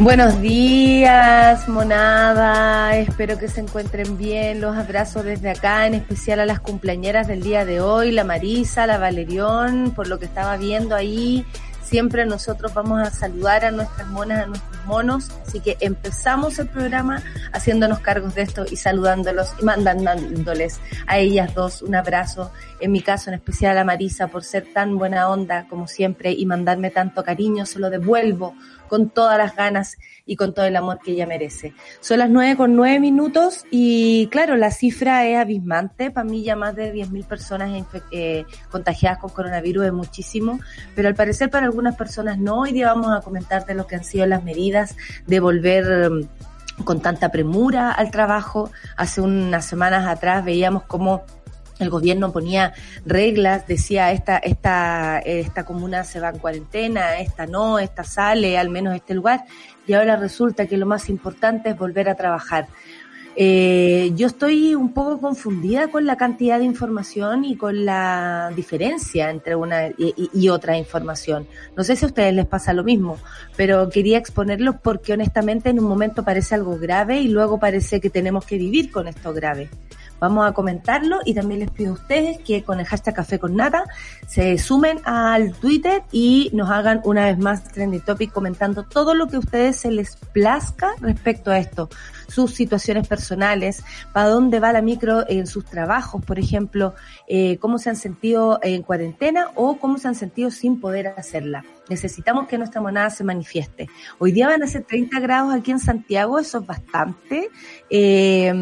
Buenos días, monada. Espero que se encuentren bien. Los abrazo desde acá, en especial a las cumpleañeras del día de hoy, la Marisa, la Valerión, por lo que estaba viendo ahí. Siempre nosotros vamos a saludar a nuestras monas, a nuestros monos. Así que empezamos el programa haciéndonos cargos de esto y saludándolos y mandándoles a ellas dos un abrazo. En mi caso, en especial a Marisa, por ser tan buena onda como siempre y mandarme tanto cariño. Se lo devuelvo con todas las ganas y con todo el amor que ella merece. Son las nueve con nueve minutos y claro, la cifra es abismante. Para mí ya más de 10.000 personas eh, contagiadas con coronavirus es muchísimo, pero al parecer para algunas personas no. Hoy día vamos a comentar lo que han sido las medidas de volver mm, con tanta premura al trabajo. Hace unas semanas atrás veíamos cómo el gobierno ponía reglas, decía esta, esta, esta comuna se va en cuarentena, esta no, esta sale, al menos este lugar, y ahora resulta que lo más importante es volver a trabajar. Eh, yo estoy un poco confundida con la cantidad de información y con la diferencia entre una y, y, otra información. No sé si a ustedes les pasa lo mismo, pero quería exponerlo porque honestamente en un momento parece algo grave y luego parece que tenemos que vivir con esto grave. Vamos a comentarlo y también les pido a ustedes que con el hashtag Café con Nata se sumen al Twitter y nos hagan una vez más Trending Topic comentando todo lo que a ustedes se les plazca respecto a esto sus situaciones personales, para dónde va la micro en sus trabajos, por ejemplo, eh, cómo se han sentido en cuarentena o cómo se han sentido sin poder hacerla. Necesitamos que nuestra monada se manifieste. Hoy día van a ser 30 grados aquí en Santiago, eso es bastante, eh,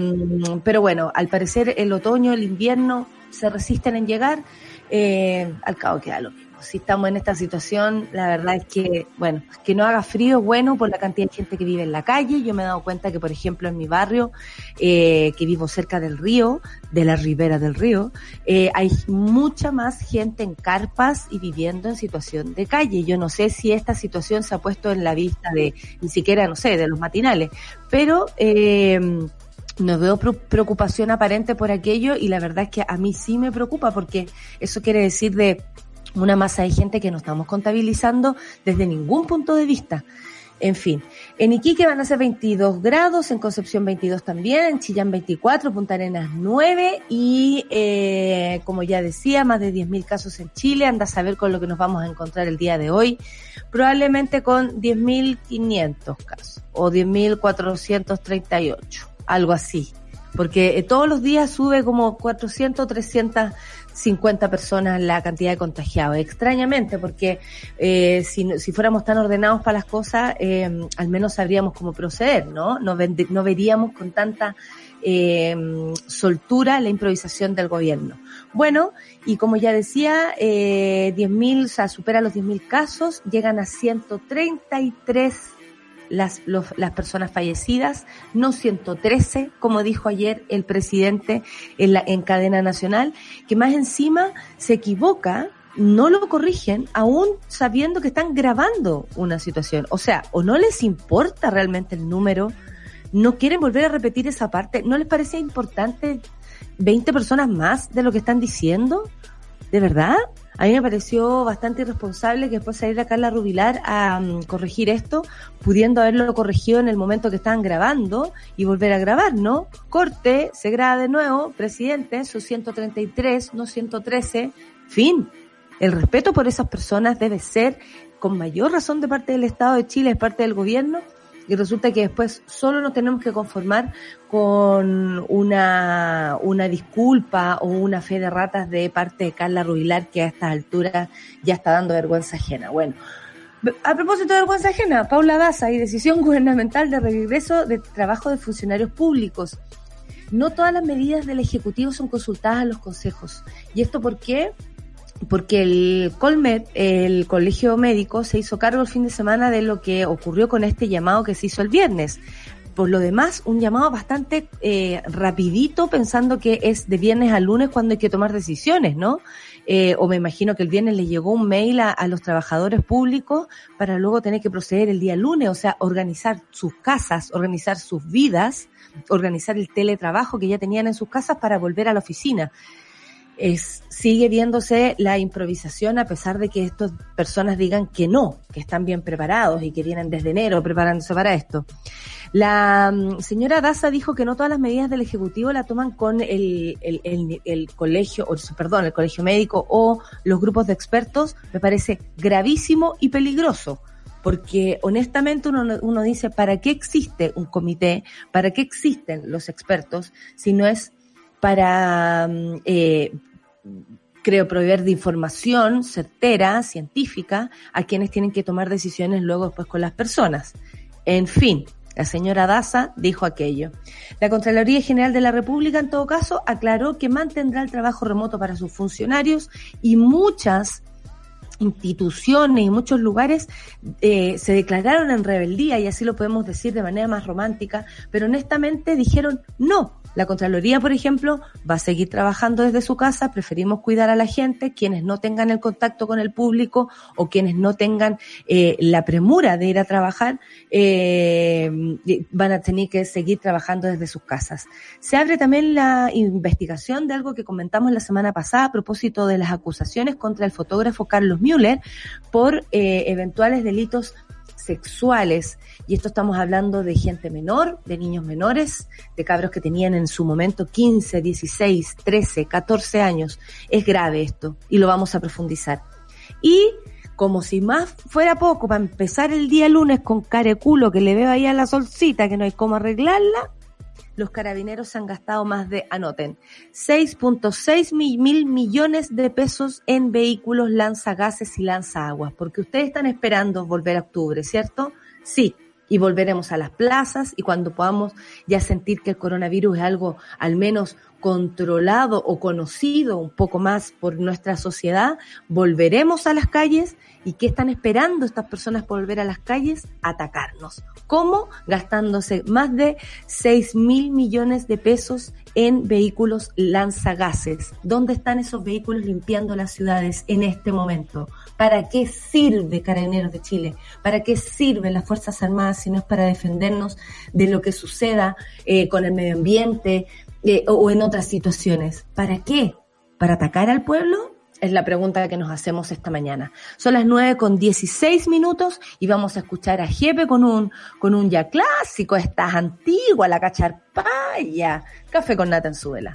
pero bueno, al parecer el otoño, el invierno se resisten en llegar, eh, al cabo queda lo mismo si estamos en esta situación, la verdad es que, bueno, que no haga frío es bueno por la cantidad de gente que vive en la calle. Yo me he dado cuenta que, por ejemplo, en mi barrio, eh, que vivo cerca del río, de la ribera del río, eh, hay mucha más gente en carpas y viviendo en situación de calle. Yo no sé si esta situación se ha puesto en la vista de, ni siquiera, no sé, de los matinales, pero, eh, no veo preocupación aparente por aquello y la verdad es que a mí sí me preocupa porque eso quiere decir de una masa de gente que no estamos contabilizando desde ningún punto de vista. En fin, en Iquique van a ser 22 grados, en Concepción 22 también, en Chillán 24, Punta Arenas 9 y, eh, como ya decía, más de 10.000 casos en Chile. Anda a saber con lo que nos vamos a encontrar el día de hoy. Probablemente con 10.500 casos o 10.438, algo así. Porque eh, todos los días sube como 400, 300 50 personas la cantidad de contagiados. Extrañamente, porque eh, si, si fuéramos tan ordenados para las cosas, eh, al menos sabríamos cómo proceder, ¿no? No, veríamos con tanta eh, soltura la improvisación del gobierno. Bueno, y como ya decía, eh, 10.000, o sea, supera los 10.000 casos, llegan a 133 las, las personas fallecidas, no 113, como dijo ayer el presidente en, la, en cadena nacional, que más encima se equivoca no lo corrigen aún sabiendo que están grabando una situación. O sea, o no les importa realmente el número, no quieren volver a repetir esa parte, no les parece importante 20 personas más de lo que están diciendo. ¿De verdad? A mí me pareció bastante irresponsable que después saliera Carla Rubilar a um, corregir esto, pudiendo haberlo corregido en el momento que estaban grabando y volver a grabar, ¿no? Corte, se graba de nuevo, presidente, sus 133, no 113, fin. El respeto por esas personas debe ser con mayor razón de parte del Estado de Chile, de parte del gobierno, y resulta que después solo nos tenemos que conformar con una, una disculpa o una fe de ratas de parte de Carla Rubilar que a estas alturas ya está dando vergüenza ajena. Bueno, a propósito de vergüenza ajena, Paula Daza y decisión gubernamental de regreso de trabajo de funcionarios públicos. No todas las medidas del Ejecutivo son consultadas a los consejos. ¿Y esto por qué? Porque el Colmet, el colegio médico, se hizo cargo el fin de semana de lo que ocurrió con este llamado que se hizo el viernes. Por lo demás, un llamado bastante eh, rapidito, pensando que es de viernes a lunes cuando hay que tomar decisiones, ¿no? Eh, o me imagino que el viernes le llegó un mail a, a, los trabajadores públicos para luego tener que proceder el día lunes, o sea, organizar sus casas, organizar sus vidas, organizar el teletrabajo que ya tenían en sus casas para volver a la oficina es, sigue viéndose la improvisación a pesar de que estas personas digan que no, que están bien preparados y que vienen desde enero preparándose para esto. La mm, señora Daza dijo que no todas las medidas del Ejecutivo la toman con el, el, el, el colegio, o, perdón, el colegio médico o los grupos de expertos. Me parece gravísimo y peligroso porque honestamente uno, uno dice, ¿para qué existe un comité? ¿Para qué existen los expertos si no es para mm, eh, creo, proveer de información certera, científica, a quienes tienen que tomar decisiones luego después con las personas. En fin, la señora Daza dijo aquello. La Contraloría General de la República, en todo caso, aclaró que mantendrá el trabajo remoto para sus funcionarios y muchas instituciones y muchos lugares eh, se declararon en rebeldía, y así lo podemos decir de manera más romántica, pero honestamente dijeron no, la Contraloría, por ejemplo, va a seguir trabajando desde su casa, preferimos cuidar a la gente, quienes no tengan el contacto con el público o quienes no tengan eh, la premura de ir a trabajar, eh, van a tener que seguir trabajando desde sus casas. Se abre también la investigación de algo que comentamos la semana pasada a propósito de las acusaciones contra el fotógrafo Carlos Müller por eh, eventuales delitos sexuales. Y esto estamos hablando de gente menor, de niños menores, de cabros que tenían en su momento 15, 16, 13, 14 años. Es grave esto y lo vamos a profundizar. Y como si más fuera poco, para empezar el día lunes con careculo que le veo ahí a la solcita, que no hay cómo arreglarla, los carabineros han gastado más de, anoten, 6.6 mil millones de pesos en vehículos lanzagases y lanzaguas, porque ustedes están esperando volver a octubre, ¿cierto? Sí, y volveremos a las plazas y cuando podamos ya sentir que el coronavirus es algo al menos controlado o conocido un poco más por nuestra sociedad, volveremos a las calles y ¿qué están esperando estas personas por volver a las calles? Atacarnos. ¿Cómo? Gastándose más de 6 mil millones de pesos en vehículos lanzagases. ¿Dónde están esos vehículos limpiando las ciudades en este momento? ¿Para qué sirve Carabineros de Chile? ¿Para qué sirven las Fuerzas Armadas si no es para defendernos de lo que suceda eh, con el medio ambiente, eh, o en otras situaciones. ¿Para qué? ¿Para atacar al pueblo? Es la pregunta que nos hacemos esta mañana. Son las nueve con 16 minutos y vamos a escuchar a Jepe con un, con un ya clásico, estás antigua, la cacharpaya. Café con nata en mañana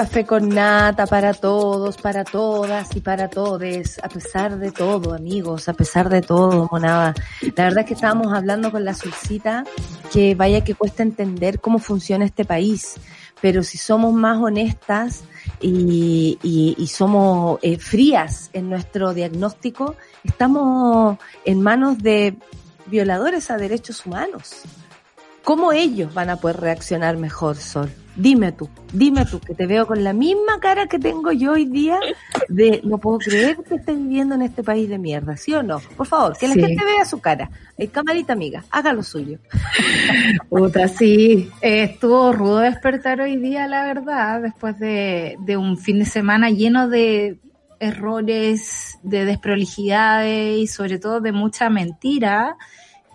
café con nata para todos, para todas y para todes, a pesar de todo, amigos, a pesar de todo, monada. La verdad es que estábamos hablando con la Sulcita que vaya que cuesta entender cómo funciona este país, pero si somos más honestas y, somos eh, frías en nuestro diagnóstico, estamos en manos de violadores a derechos humanos. ¿Cómo ellos van a poder reaccionar mejor, Sol? Dime tú, dime tú, que te veo con la misma cara que tengo yo hoy día de no puedo creer que estés viviendo en este país de mierda, ¿sí o no? Por favor, que la Sí. gente vea su cara. Hay camarita amiga, haga lo suyo. Puta, sí. Eh, estuvo rudo despertar hoy día, la verdad, después de, de un fin de semana lleno de errores, de desprolijidades y sobre todo de mucha mentira.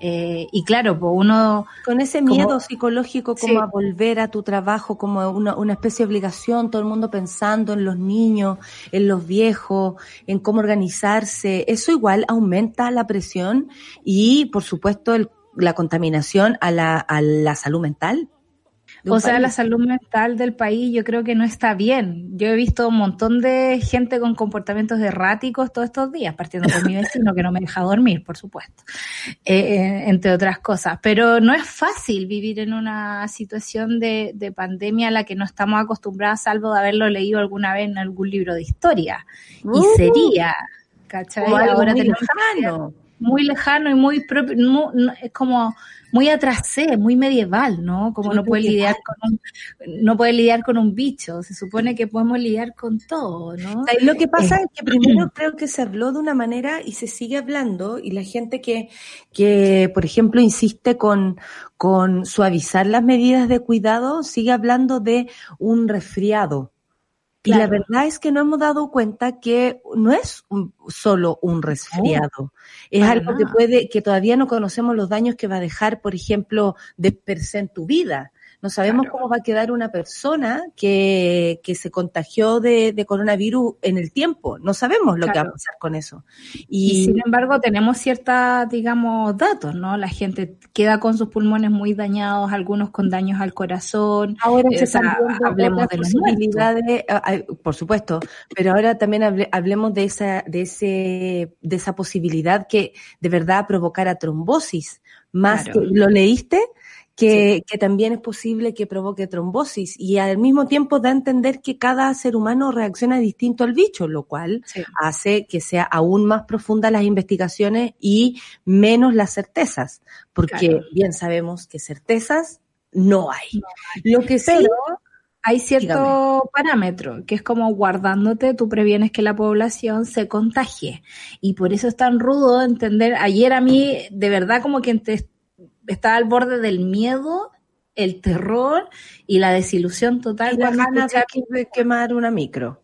Eh, y claro, pues uno Con ese Como- miedo psicológico como Sí. a volver a tu trabajo, como una, una especie de obligación, todo el mundo pensando en los niños, en los viejos, en cómo organizarse, eso igual aumenta la presión y, por supuesto, el- la contaminación a la, a la salud mental. O sea, la salud mental del país yo creo que no está bien. Yo he visto un montón de gente con comportamientos erráticos todos estos días, partiendo por mi vecino que no me deja dormir, por supuesto, eh, eh, entre otras cosas. Pero no es fácil vivir en una situación de, de pandemia a la que no estamos acostumbrados, salvo de haberlo leído alguna vez en algún libro de historia. Uh, y sería, ¿cachai? Ahora muy tenemos lejano. muy lejano y muy propio, es como muy atrasé, muy medieval, ¿no? Como Muy no puede medieval. lidiar con un, no puede lidiar con un bicho, se supone que podemos lidiar con todo, ¿no? Lo que pasa Eh, es que primero creo que se habló de una manera y se sigue hablando y la gente que, que por ejemplo, insiste con, con suavizar las medidas de cuidado sigue hablando de un resfriado. Y la verdad es que no hemos dado cuenta que no es un- solo un resfriado. es algo que puede, que todavía no conocemos los daños que va a dejar, por ejemplo, de per se en tu vida. No sabemos Claro. cómo va a quedar una persona que, que se contagió de, de coronavirus en el tiempo. No sabemos lo que va a pasar con eso. Y, Y, sin embargo tenemos ciertas, digamos, datos, ¿no? La gente queda con sus pulmones muy dañados, algunos con daños al corazón. ahora eh, se están hablemos de los posibilidades, ah, por supuesto, pero ahora también hable- hablemos de esa, de ese, de esa posibilidad que de verdad provocara trombosis. Más Claro. que, ¿lo leíste? Que, que también es posible que provoque trombosis y al mismo tiempo da a entender que cada ser humano reacciona distinto al bicho, lo cual Sí. hace que sea aún más profundas las investigaciones y menos las certezas, porque Claro. bien sabemos que certezas no hay. Lo que sí, Pero hay cierto Dígame. parámetro, que es como guardándote, tú previenes que la población se contagie. Y por eso es tan rudo entender, ayer a mí, de verdad, como que estaba al borde del miedo, el terror y la desilusión total. y cuando ganas de, quemar una micro.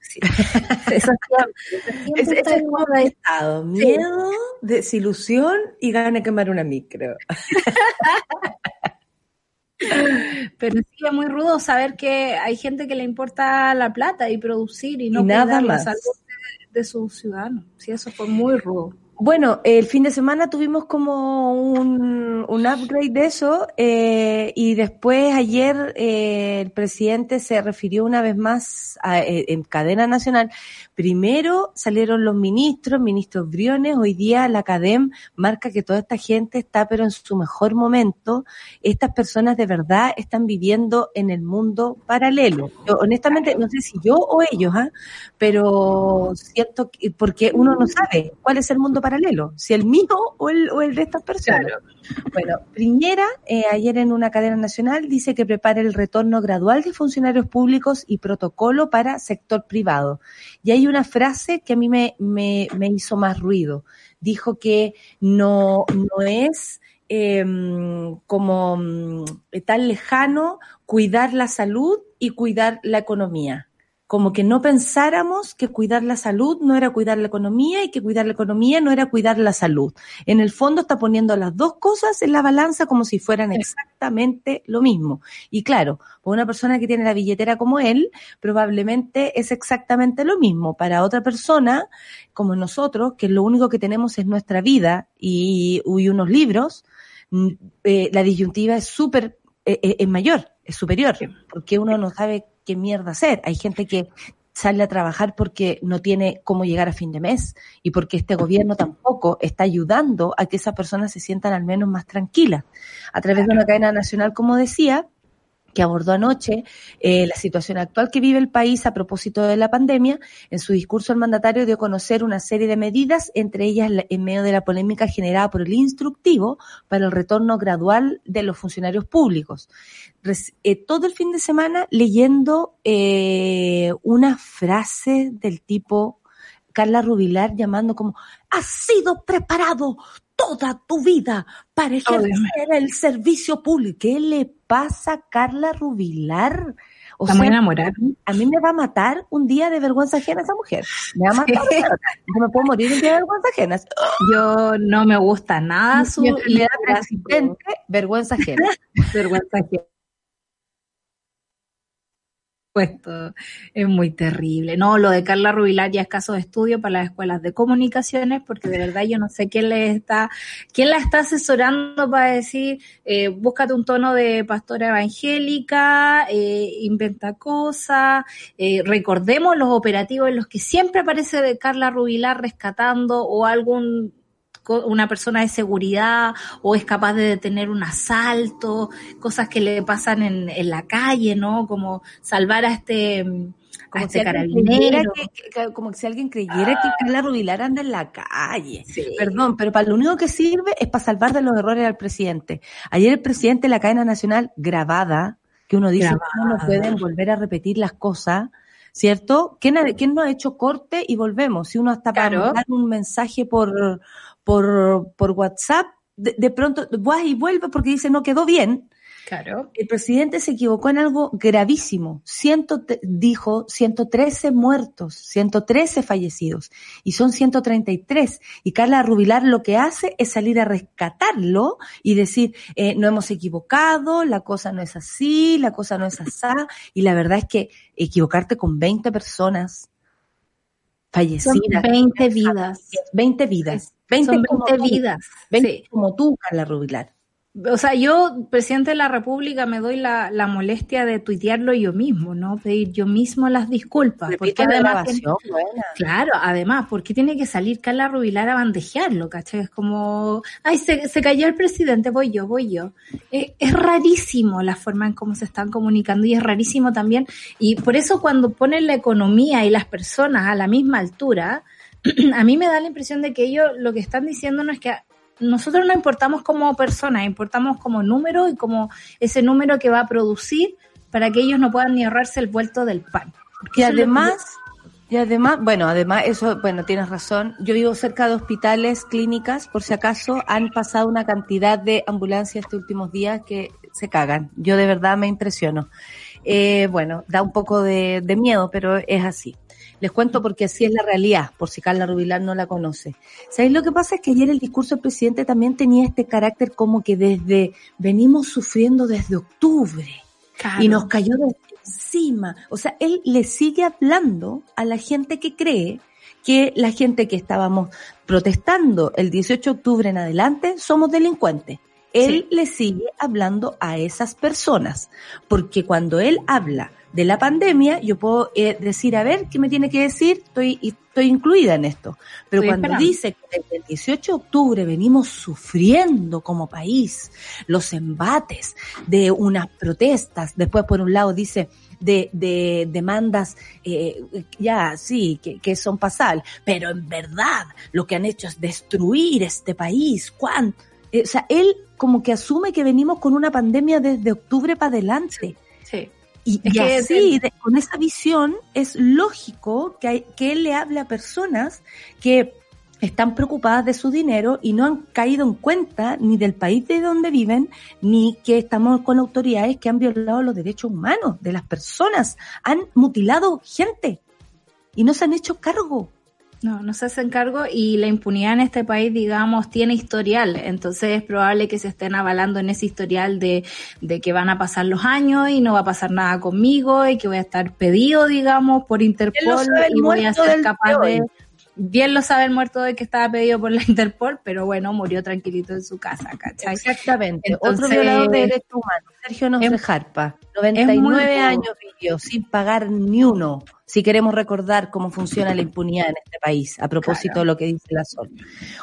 Sí. Eso es como estado, miedo, desilusión y ganas de quemar una micro. Pero sí es muy rudo saber que hay gente que le importa la plata y producir y no Y nada la salud de, de sus ciudadanos. Sí, eso fue muy rudo. Bueno, el fin de semana tuvimos como un, upgrade de eso eh, y después ayer eh, el presidente se refirió una vez más eh, en cadena nacional. Primero salieron los ministros, ministros Briones, hoy día la CADEM marca que toda esta gente está pero en su mejor momento. Estas personas de verdad están viviendo en el mundo paralelo. Yo, honestamente no sé si yo o ellos, ¿ah? pero siento que, porque uno no sabe cuál es el mundo paralelo paralelo, si el mío o el, o el de estas personas. Bueno, Piñera, eh, ayer en una cadena nacional, dice que prepara el retorno gradual de funcionarios públicos y protocolo para sector privado. Y hay una frase que a mí me, me, me hizo más ruido. Dijo que no, no es eh, como mm, tan lejano cuidar la salud y cuidar la economía como que no pensáramos que cuidar la salud no era cuidar la economía y que cuidar la economía no era cuidar la salud. En el fondo está poniendo las dos cosas en la balanza como si fueran exactamente lo mismo. Y claro, para una persona que tiene la billetera como él, probablemente es exactamente lo mismo. Para otra persona, como nosotros, que lo único que tenemos es nuestra vida y, unos libros, mm, eh, la disyuntiva es súper, eh, eh, es mayor, es superior, porque uno no sabe qué mierda hacer. Hay gente que sale a trabajar porque no tiene cómo llegar a fin de mes y porque este gobierno tampoco está ayudando a que esas personas se sientan al menos más tranquilas. A través de una cadena nacional, como decía, que abordó anoche eh, la situación actual que vive el país a propósito de la pandemia. En su discurso, el mandatario dio a conocer una serie de medidas, entre ellas en medio de la polémica generada por el instructivo para el retorno gradual de los funcionarios públicos. Eh, todo el fin de semana leyendo eh, una frase del tipo Carla Rubilar llamando como, has sido preparado toda tu vida para ejercer el servicio público. ¿Qué le pasa a Carla Rubilar? O Está muy enamorada. A mí me va a matar un día de vergüenza ajena esa mujer. Me va a matar. Yo me puedo morir un día de vergüenza ajena. Yo no me gusta nada su le vergüenza ajena. vergüenza ajena puesto. Es muy terrible. No, lo de Carla Rubilar ya es caso de estudio para las escuelas de comunicaciones, porque de verdad yo no sé quién le está, quién la está asesorando para decir, eh, búscate un tono de pastora evangélica, eh, inventa cosas, eh, recordemos los operativos en los que siempre aparece de Carla Rubilar rescatando o algún una persona de seguridad o es capaz de detener un asalto, cosas que le pasan en, en la calle, ¿no? Como salvar a este, como, este si carabinero. Que, como si alguien creyera que Carla Rubilar anda en la calle. Perdón, pero para lo único que sirve es para salvar de los errores al presidente. Ayer el presidente de la cadena nacional grabada, que uno dice que no pueden volver a repetir las cosas, ¿cierto? ¿Quién, ¿Quién, no ha hecho corte y volvemos? Si uno hasta para mandar un mensaje por, por, por WhatsApp, de, pronto vas y vuelve porque dice no quedó bien. Claro. El presidente se equivocó en algo gravísimo. Ciento, dijo 113 muertos, 113 fallecidos y son 133. Y Carla Rubilar lo que hace es salir a rescatarlo y decir, eh, no hemos equivocado, la cosa no es así, la cosa no es así. Y la verdad es que equivocarte con 20 personas fallecidas. 20 vidas. 20 vidas. 20, vidas. 20 como tú, Carla Rubilar. O sea, yo, presidente de la República, me doy la, la, molestia de tuitearlo yo mismo, ¿no? Pedir yo mismo las disculpas. porque además, claro, además, porque tiene que salir Carla Rubilar a bandejearlo, ¿cachai? Es como, ay, se, se cayó el presidente, voy yo, voy yo. Eh, es rarísimo la forma en cómo se están comunicando y es rarísimo también. Y por eso cuando ponen la economía y las personas a la misma altura, a mí me da la impresión de que ellos lo que están diciendo no es que nosotros no importamos como personas, importamos como número y como ese número que va a producir para que ellos no puedan ni ahorrarse el vuelto del pan. Y además, y además, bueno, además eso, bueno, tienes razón. Yo vivo cerca de hospitales, clínicas, por si acaso han pasado una cantidad de ambulancias estos últimos días que se cagan. Yo de verdad me impresiono. Eh, bueno, da un poco de miedo, pero es así. Les cuento porque así es la realidad, por si Carla Rubilar no la conoce. ¿Sabéis lo que pasa? Es que ayer el discurso del presidente también tenía este carácter como que desde, venimos sufriendo desde octubre. y nos cayó de encima. O sea, él le sigue hablando a la gente que cree que la gente que estábamos protestando el 18 de octubre en adelante somos delincuentes. Él le sigue hablando a esas personas, porque cuando él habla de la pandemia, yo puedo eh, decir, a ver, ¿qué me tiene que decir? Estoy, estoy incluida en esto. Pero cuando dice que desde el 18 de octubre venimos sufriendo como país los embates de unas protestas, después por un lado dice de, de demandas, eh, ya, sí, que, que son pasal, pero en verdad lo que han hecho es destruir este país. ¿Cuán? Eh, o sea, él como que asume que venimos con una pandemia desde octubre para adelante. Sí. Y, así, con esa visión, es lógico que, que él le hable a personas que están preocupadas de su dinero y no han caído en cuenta ni del país de donde viven, ni que estamos con autoridades que han violado los derechos humanos de las personas, han mutilado gente y no se han hecho cargo. No, no se hacen cargo y la impunidad en este país, digamos, tiene historial. Entonces es probable que se estén avalando en ese historial de, de que van a pasar los años y no va a pasar nada conmigo y que voy a estar pedido, digamos, por Interpol y voy a ser capaz de bien lo sabe el muerto de que estaba pedido por la Interpol, pero bueno, murió tranquilito en su casa, ¿cachai? Exactamente. Otro violador de derechos humanos, Sergio Nos Jarpa. 99 años vivió sin pagar ni uno. Si queremos recordar cómo funciona la impunidad en este país, a propósito de lo que dice la Sol.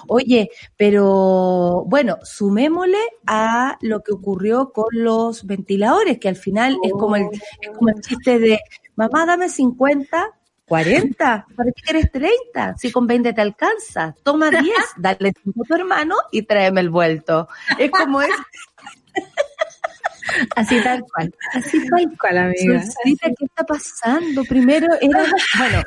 Oye, pero bueno, sumémosle a lo que ocurrió con los ventiladores, que al final es como el, es como el chiste de mamá, dame 50, 40, ¿para qué quieres 30? Si con 20 te alcanza, toma 10, dale 5 a tu hermano y tráeme el vuelto. Es como es. Así tal cual, así tal cual, amiga. ¿qué está pasando? Primero era, bueno,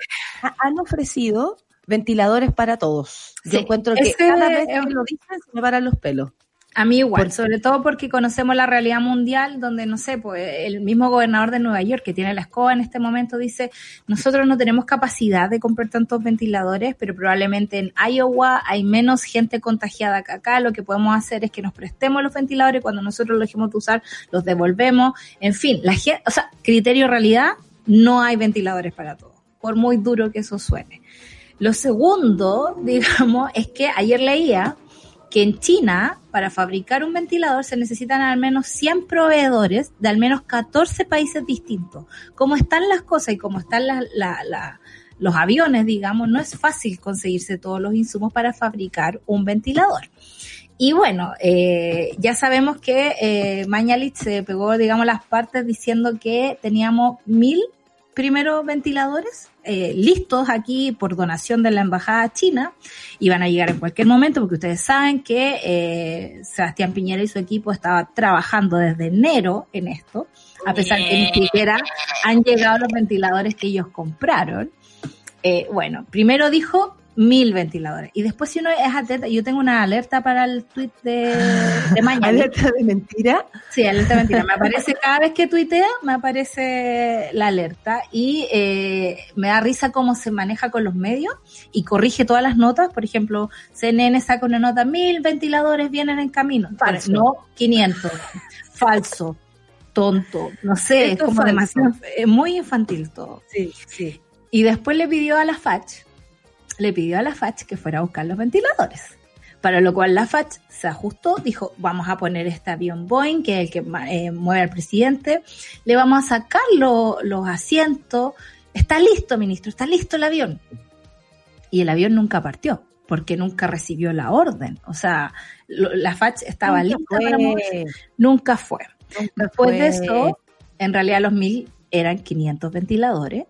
han ofrecido ventiladores para todos. Yo encuentro que cada vez que lo dicen se me paran los pelos. A mí igual, sobre todo porque conocemos la realidad mundial, donde, no sé, pues el mismo gobernador de Nueva York, que tiene la escoba en este momento, dice, nosotros no tenemos capacidad de comprar tantos ventiladores, pero probablemente en Iowa hay menos gente contagiada que acá, lo que podemos hacer es que nos prestemos los ventiladores, cuando nosotros los dejemos de usar, los devolvemos, en fin, la gente, o sea, criterio realidad, no hay ventiladores para todos, por muy duro que eso suene. Lo segundo, digamos, es que ayer leía que en China, para fabricar un ventilador, se necesitan al menos 100 proveedores de al menos 14 países distintos. Como están las cosas y como están los aviones, digamos, no es fácil conseguirse todos los insumos para fabricar un ventilador. Y bueno, eh, ya sabemos que eh, Mañalich se pegó, digamos, las partes diciendo que teníamos mil primeros ventiladores eh, listos aquí por donación de la embajada china y van a llegar en cualquier momento porque ustedes saben que eh, Sebastián Piñera y su equipo estaban trabajando desde enero en esto, a pesar que ni siquiera han llegado los ventiladores que ellos compraron. Eh, bueno, primero dijo mil ventiladores. Y después si uno es atenta, yo tengo una alerta para el tweet de, de mañana. ¿Alerta de mentira? Sí, alerta de mentira. Me aparece cada vez que tuitea, me aparece la alerta y eh, me da risa cómo se maneja con los medios y corrige todas las notas. Por ejemplo, CNN saca una nota, mil ventiladores vienen en camino. Falso. No, 500. Falso. Tonto. No sé, es como demasiado, es muy infantil todo. Sí, sí. Y después le pidió a la FACH le pidió a la FACH que fuera a buscar los ventiladores. Para lo cual la FACH se ajustó, dijo, vamos a poner este avión Boeing, que es el que eh, mueve al presidente, le vamos a sacar los asientos, está listo, ministro, está listo el avión. Y el avión nunca partió, porque nunca recibió la orden. O sea, la FACH estaba lista para mover, nunca fue. Después de eso, en realidad los mil eran 500 ventiladores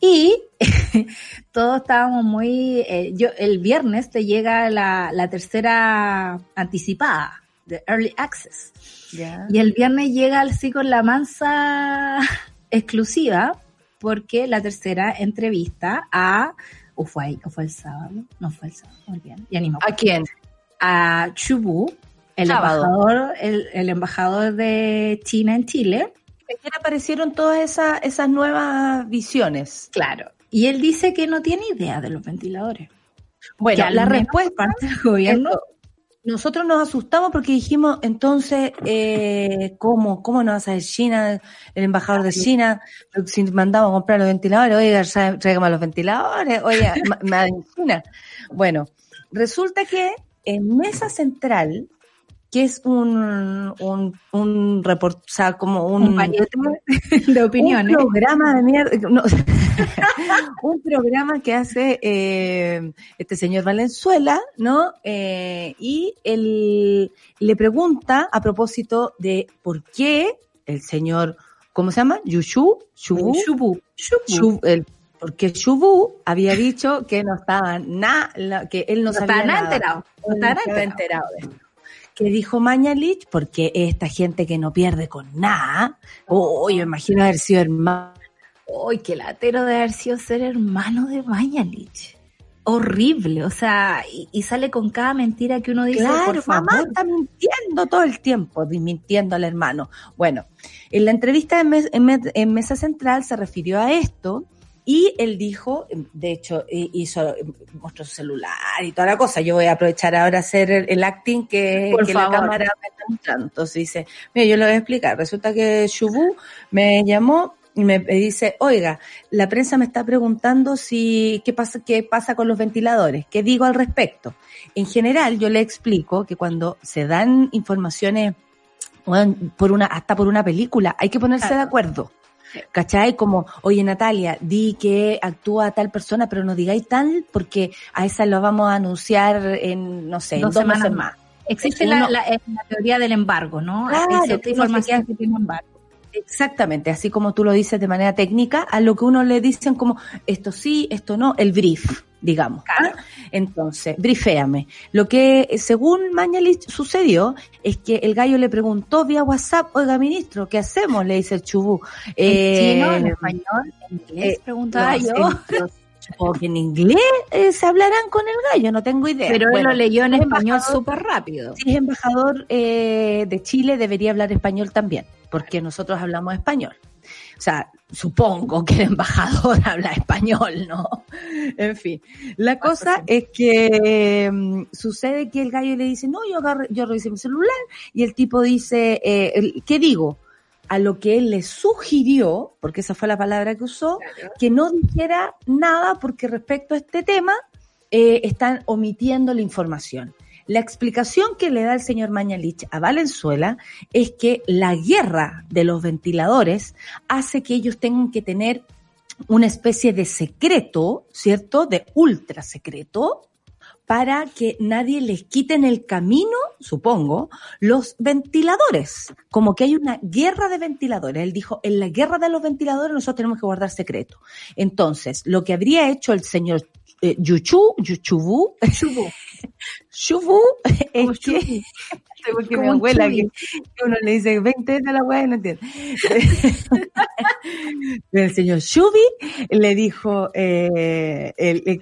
y todos estábamos muy... Eh, yo El viernes te llega la, la tercera anticipada de Early Access. Y el viernes llega así con la mansa exclusiva porque la tercera entrevista a... ¿O fue, ¿O fue el sábado? No fue el sábado, muy bien. ¿A quién? A Chubu, el embajador, el, el embajador de China en Chile aparecieron todas esas, esas nuevas visiones. Claro. Y él dice que no tiene idea de los ventiladores. Bueno, la respuesta parte del gobierno nosotros nos asustamos porque dijimos, entonces, eh, ¿cómo? ¿Cómo nos va a saber China, el embajador de China? Si mandamos a comprar los ventiladores, oiga, traigamos los ventiladores, oiga, China. Bueno, resulta que en Mesa Central, que es un, un, un report, o sea, como un, de opiniones. Un programa de mierda, un programa que hace eh, este señor Valenzuela, ¿no? Eh, y él le pregunta a propósito de por qué el señor, ¿cómo se llama? Yushu, Shubu, Shubu, Shubu, el porque Shubu había dicho que no estaba nada, que él no, sabía nada, enterado, no estaba enterado de esto que dijo Mañalich, porque esta gente que no pierde con nada, oh, yo imagino haber sido hermano. Uy, qué latero de haber sido ser hermano de Mañalich. Horrible, o sea, y, sale con cada mentira que uno dice. Claro, mamá está mintiendo todo el tiempo, mintiendo al hermano. Bueno, en la entrevista en Mesa Central se refirió a esto y él dijo, de hecho, hizo, mostró su celular y toda la cosa. Yo voy a aprovechar ahora a hacer el, acting que, la cámara me está mostrando. Entonces dice, mira, yo lo voy a explicar. Resulta que Shubu me llamó y me dice, oiga, la prensa me está preguntando si qué pasa, qué pasa con los ventiladores, qué digo al respecto. En general, yo le explico que cuando se dan informaciones por una, hasta por una película, hay que ponerse de acuerdo. ¿Cachai? Como, oye Natalia, di que actúa tal persona, pero no digáis tal porque a esa lo vamos a anunciar en, no sé, en dos semanas más. Existe la, la, teoría del embargo, ¿no? Claro, información que tiene embargo. Exactamente, así como tú lo dices de manera técnica, a lo que uno le dicen como esto sí, esto no, el brief digamos. ¿ah? Entonces, briféame. Lo que según Mañalich sucedió es que el gallo le preguntó vía WhatsApp, oiga ministro, ¿qué hacemos? Le dice el chubú. ¿En chino, en eh, español, en inglés? Eh, preguntaba yo. Porque en inglés eh, se hablarán con el gallo, no tengo idea. Pero él lo leyó en español súper rápido. Si es embajador de Chile, debería hablar español también, porque nosotros hablamos español. O sea, supongo que el embajador habla español, ¿no? En fin, la cosa es que mm, sucede que el gallo le dice, no, yo agarré, yo revisé mi celular y el tipo dice, eh, ¿qué digo? A lo que él le sugirió, porque esa fue la palabra que usó, que no dijera nada porque respecto a este tema eh, están omitiendo la información. La explicación que le da el señor Mañalich a Valenzuela es que la guerra de los ventiladores hace que ellos tengan que tener una especie de secreto, ¿cierto? De ultra secreto, para que nadie les quite en el camino, supongo, los ventiladores. Como que hay una guerra de ventiladores. Él dijo, en la guerra de los ventiladores nosotros tenemos que guardar secreto. Entonces, lo que habría hecho el señor eh, Yuchu, Yuchubu, Shubu, es que, porque mi abuela, que, uno le dice 20 veces a la abuela, no entiende. el señor Shubi le dijo, eh,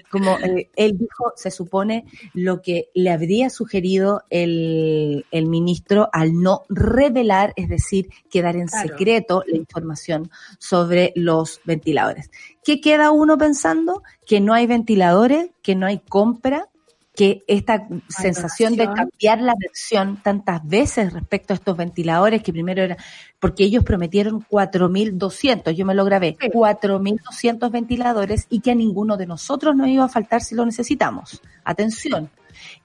como eh, él dijo, se supone lo que le habría sugerido el, el ministro al no revelar, es decir, quedar en secreto la información sobre los ventiladores. ¿Qué queda uno pensando? Que no hay ventiladores, que no hay compra, que esta sensación de cambiar la versión tantas veces respecto a estos ventiladores que primero era, porque ellos prometieron 4.200, yo me lo grabé, 4.200 ventiladores y que a ninguno de nosotros nos iba a faltar si lo necesitamos. Atención,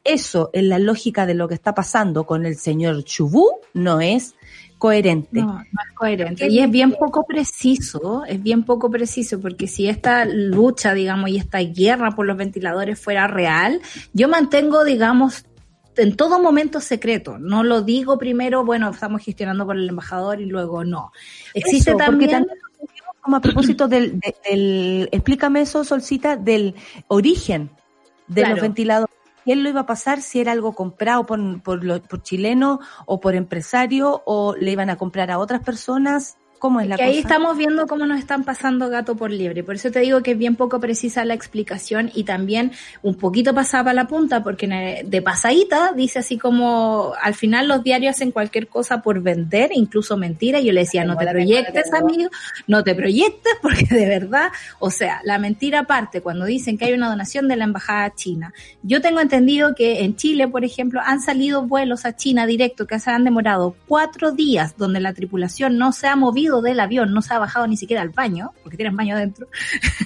eso en la lógica de lo que está pasando con el señor Chubú no es coherente. No, no es coherente. Y es bien poco preciso, es bien poco preciso, porque si esta lucha, digamos, y esta guerra por los ventiladores fuera real, yo mantengo, digamos, en todo momento secreto. No lo digo primero, bueno, estamos gestionando por el embajador y luego no. Existe también... como a propósito del, explícame eso, Solcita, del origen de los ventiladores quién lo iba a pasar, si era algo comprado por, por, por chileno o por empresario o le iban a comprar a otras personas. Cómo es la que cosa? ahí estamos viendo cómo nos están pasando gato por liebre. Por eso te digo que es bien poco precisa la explicación y también un poquito pasada para la punta, porque de pasadita dice así como al final los diarios hacen cualquier cosa por vender, incluso mentira. Y yo le decía, no te proyectes, amigo, no te proyectes, porque de verdad, o sea, la mentira parte cuando dicen que hay una donación de la embajada china. Yo tengo entendido que en Chile, por ejemplo, han salido vuelos a China directo que se han demorado cuatro días donde la tripulación no se ha movido del avión, no se ha bajado ni siquiera al baño, porque tienen baño adentro,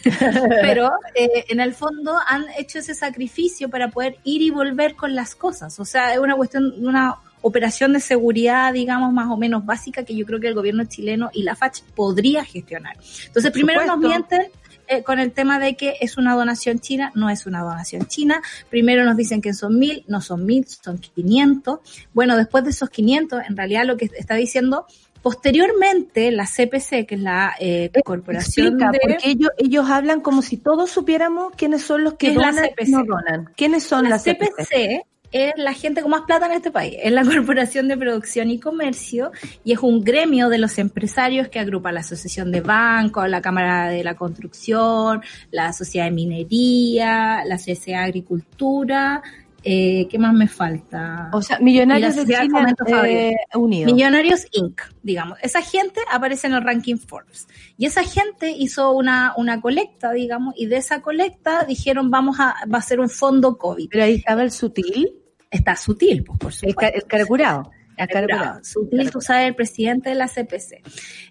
pero eh, en el fondo han hecho ese sacrificio para poder ir y volver con las cosas. O sea, es una cuestión, una operación de seguridad, digamos, más o menos básica que yo creo que el gobierno chileno y la FACH podría gestionar. Entonces, primero nos mienten eh, con el tema de que es una donación china, no es una donación china. Primero nos dicen que son mil, no son mil, son 500. Bueno, después de esos 500, en realidad lo que está diciendo, posteriormente la CPC, que es la eh, corporación Explica, de... porque ellos, ellos hablan como si todos supiéramos quiénes son los que la donan y CPC. no donan. ¿Quiénes son la las CPC? CPC es la gente con más plata en este país, es la Corporación de Producción y Comercio y es un gremio de los empresarios que agrupa la Asociación de Bancos, la Cámara de la Construcción, la Sociedad de Minería, la Sociedad de Agricultura, eh, ¿qué más me falta? O sea, millonarios de Chile eh, Unidos. Millonarios Inc., digamos. Esa gente aparece en el ranking Forbes. Y esa gente hizo una, una colecta, digamos, y de esa colecta dijeron vamos a, va a ser un fondo COVID. Pero ahí estaba el sutil, Está sutil, pues por supuesto. el. El caracurado. Claro, Sutil, tú sabes, el presidente de la CPC.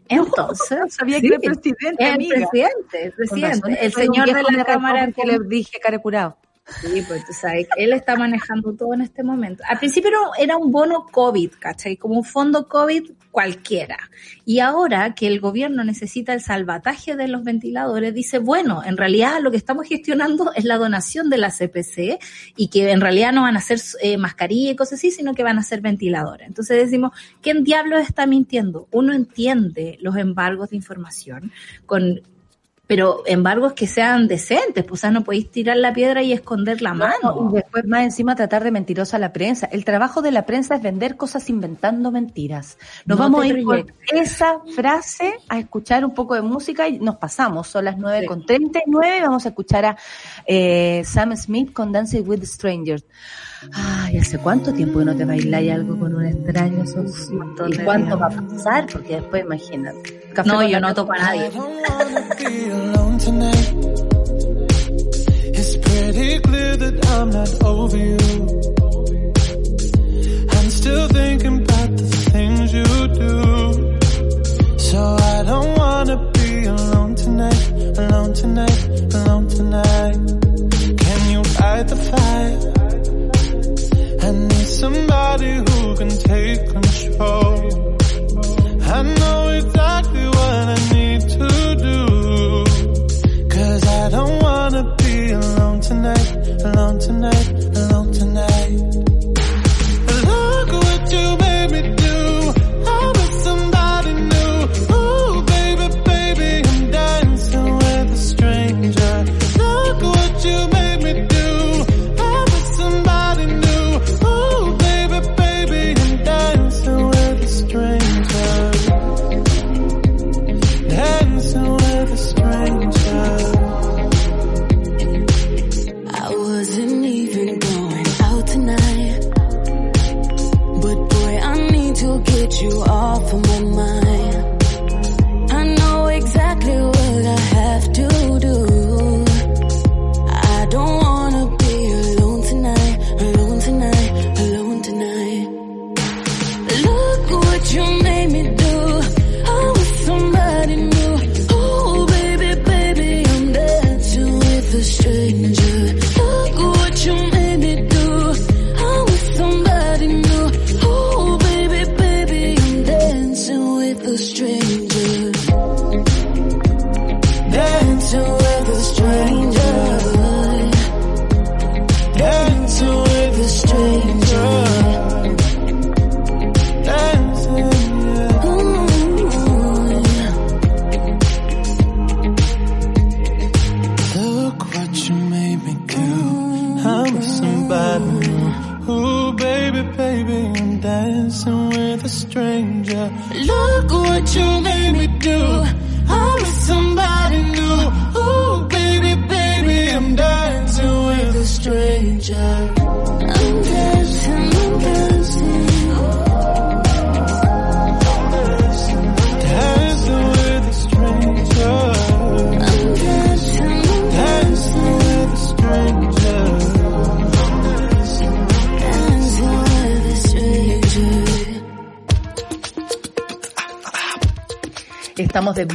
Entonces, No sabía sí, que era presidente, el amiga. presidente, el razón, presidente, el señor de la Cámara porque le dije caracurado. Sí, pues tú sabes, él está manejando todo en este momento. Al principio era- un bono COVID, ¿cachai? Como un fondo COVID cualquiera. Y ahora que el gobierno necesita el salvataje de los ventiladores, dice, bueno, en realidad lo que estamos gestionando es la donación de la CPC y que en realidad no van a ser eh, mascarilla y cosas así, sino que van a ser ventiladores. Entonces decimos, ¿quién diablos está mintiendo? Uno entiende los embargos de información con pero embargos que sean decentes, pues o sea, no podéis tirar la piedra y esconder la mano. Y después más encima tratar de mentirosa a la prensa. El trabajo de la prensa es vender cosas inventando mentiras. Nos No vamos a ir con esa frase a escuchar un poco de música y nos pasamos. Son las nueve Sí. con 39 vamos a escuchar a eh, Sam Smith con Dancing with Strangers. Ay, ¿hace cuánto tiempo que no te bailáis algo con un extraño? Sos- Un montón ¿Y de cuánto va a pasar? Porque después imagínate. Café No, yo no toco a I nadie. don't wanna be alone tonight. It's pretty clear that I'm not over you. I'm still thinking about the things you do. So I don't wanna be alone tonight, alone tonight, alone tonight. Can you fight the fire? Somebody who can take control. I know exactly what I need to do. Cause I don't wanna be alone tonight, alone tonight, alone tonight.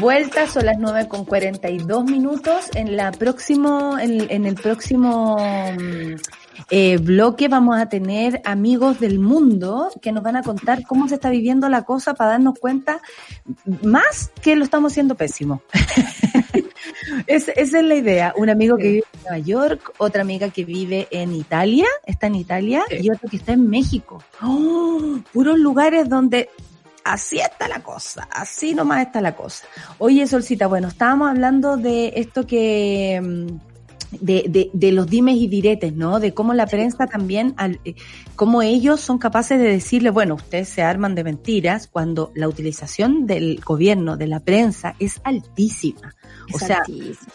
Vuelta, son las 9 con 42 minutos. En la próximo, en, en el próximo mm, eh, bloque vamos a tener amigos del mundo que nos van a contar cómo se está viviendo la cosa para darnos cuenta más que lo estamos haciendo pésimo. Es- esa es la idea. Un amigo que vive en Nueva York, otra amiga que vive en Italia, está en Italia, y otro que está en México. ¡Oh! puros lugares donde así está la cosa, así nomás está la cosa. Oye, Solcita, bueno, estábamos hablando de esto que... mm, De, de, de los dimes y diretes, ¿no? De cómo la prensa también, al, eh, cómo ellos son capaces de decirle, bueno, ustedes se arman de mentiras cuando la utilización del gobierno, de la prensa, es altísima. O sea,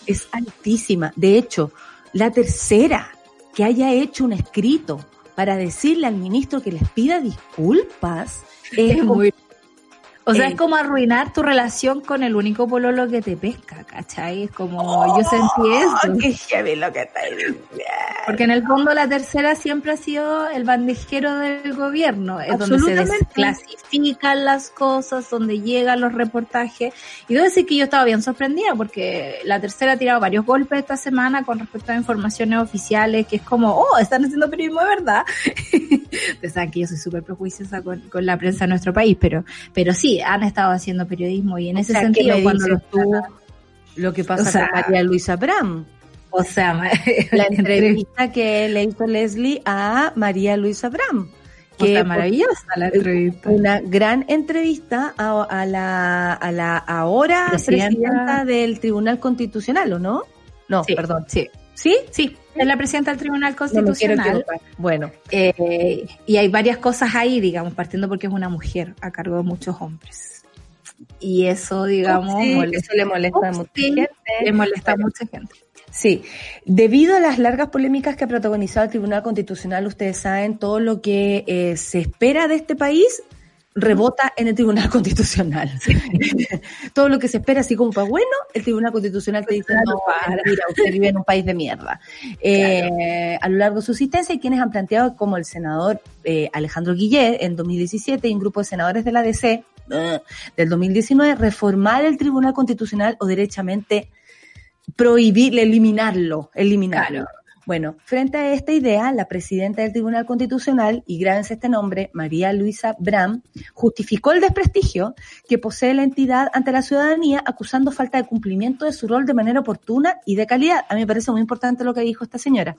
es altísima. De hecho, la tercera que haya hecho un escrito para decirle al ministro que les pida disculpas es, Es muy- O sea, Eh. es como arruinar tu relación con el único pololo que te pesca, ¿cachai? Es como, yo sentí eso. ¡Oh, qué heavy lo que está diciendo! Porque en el fondo la tercera siempre ha sido el bandejero del gobierno, es donde se desclasifican las cosas, donde llegan los reportajes. Y debo decir que yo estaba bien sorprendida porque la tercera ha tirado varios golpes esta semana con respecto a informaciones oficiales, que es como, oh, están haciendo periodismo de verdad. Ustedes saben que yo soy súper prejuiciosa con, con la prensa de nuestro país, pero, pero sí, han estado haciendo periodismo y en ese O sea, ¿qué sentido, cuando los tú lo que pasa O sea, con María Luisa Bram? o sea, La entrevista que le hizo Leslie a María Luisa Bram. que Que maravillosa la entrevista. una gran entrevista a, a la, a la ahora Presidenta. presidenta. del Tribunal Constitucional, ¿o no? No, Sí, perdón. Sí, ¿Sí? sí, es la presidenta del Tribunal Constitucional. Bueno, eh, y hay varias cosas ahí, digamos, partiendo porque es una mujer a cargo de muchos hombres. Y eso, digamos, sí, molesta, eso le molesta a mucha Sí, gente. le molesta a mucha gente. Sí, debido a las largas polémicas que ha protagonizado el Tribunal Constitucional, ustedes saben todo lo que eh, se espera de este país rebota en el Tribunal Constitucional. todo lo que se espera así como para bueno, el Tribunal Constitucional te dice, no, mira, usted vive en un país de mierda. Eh, A lo largo de su existencia, hay quienes han planteado, como el senador eh, Alejandro Guillet en 2017 y un grupo de senadores de la DC eh, del 2019, reformar el Tribunal Constitucional o derechamente prohibir, eliminarlo, eliminarlo. Claro. Bueno, frente a esta idea, la presidenta del Tribunal Constitucional, y grábense este nombre, María Luisa Bram, justificó el desprestigio que posee la entidad ante la ciudadanía, acusando falta de cumplimiento de su rol de manera oportuna y de calidad. A mí me parece muy importante lo que dijo esta señora.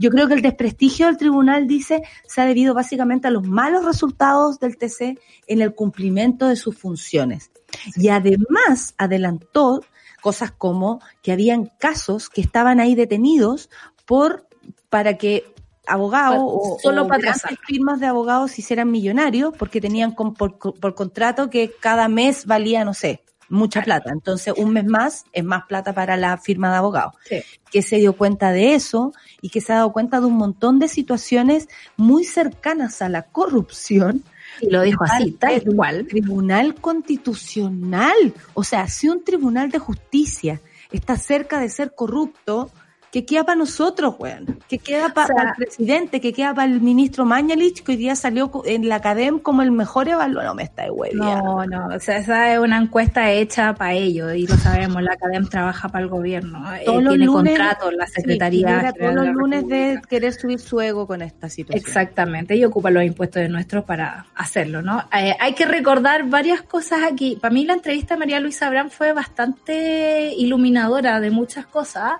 Yo creo que el desprestigio del tribunal, dice, se ha debido básicamente a los malos resultados del TC en el cumplimiento de sus funciones. Y además adelantó cosas como que habían casos que estaban ahí detenidos por para que abogados o, Solo o para grandes firmas de abogados hicieran millonarios porque tenían con- por, por contrato que cada mes valía, no sé, mucha plata. Entonces, un mes más es más plata para la firma de abogados. Sí. Que se dio cuenta de eso y que se ha dado cuenta de un montón de situaciones muy cercanas a la corrupción Y lo dijo así, tal cual. Tribunal Constitucional. O sea, si un tribunal de justicia está cerca de ser corrupto, ¿qué queda para nosotros, weón? ¿Qué queda para O sea- el presidente? ¿Qué queda para el ministro Mañalich, que hoy día salió en la academia como el mejor evaluado? No me está de No, no, o sea, esa es una encuesta hecha para ellos y lo sabemos, la academia trabaja para el gobierno, eh, Todos los tiene lunes- contratos, la Secretaría Sí, todos los lunes de querer subir su ego con esta situación. Exactamente, y ocupa los impuestos de nuestros para hacerlo, ¿no? Eh, hay que recordar varias cosas aquí. Para mí la entrevista de María Luisa Abraham fue bastante iluminadora de muchas cosas.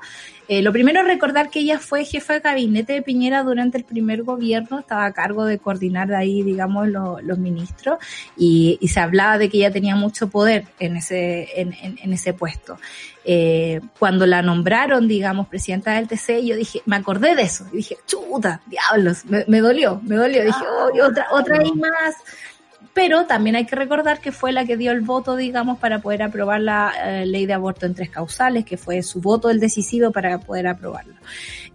Eh, lo primero es recordar que ella fue jefa de gabinete de Piñera durante el primer gobierno, estaba a cargo de coordinar ahí, digamos, lo- los ministros, y, y se hablaba de que ella tenía mucho poder en ese, en, en- en ese puesto. Eh, cuando la nombraron, digamos, presidenta del TC, yo dije, me acordé de eso, y dije, chuta, diablos, me, me dolió, me dolió, dije, oh, otra, otra y más. Pero también hay que recordar que fue la que dio el voto, digamos, para poder aprobar la eh, ley de aborto en tres causales, que fue su voto el decisivo para poder aprobarlo.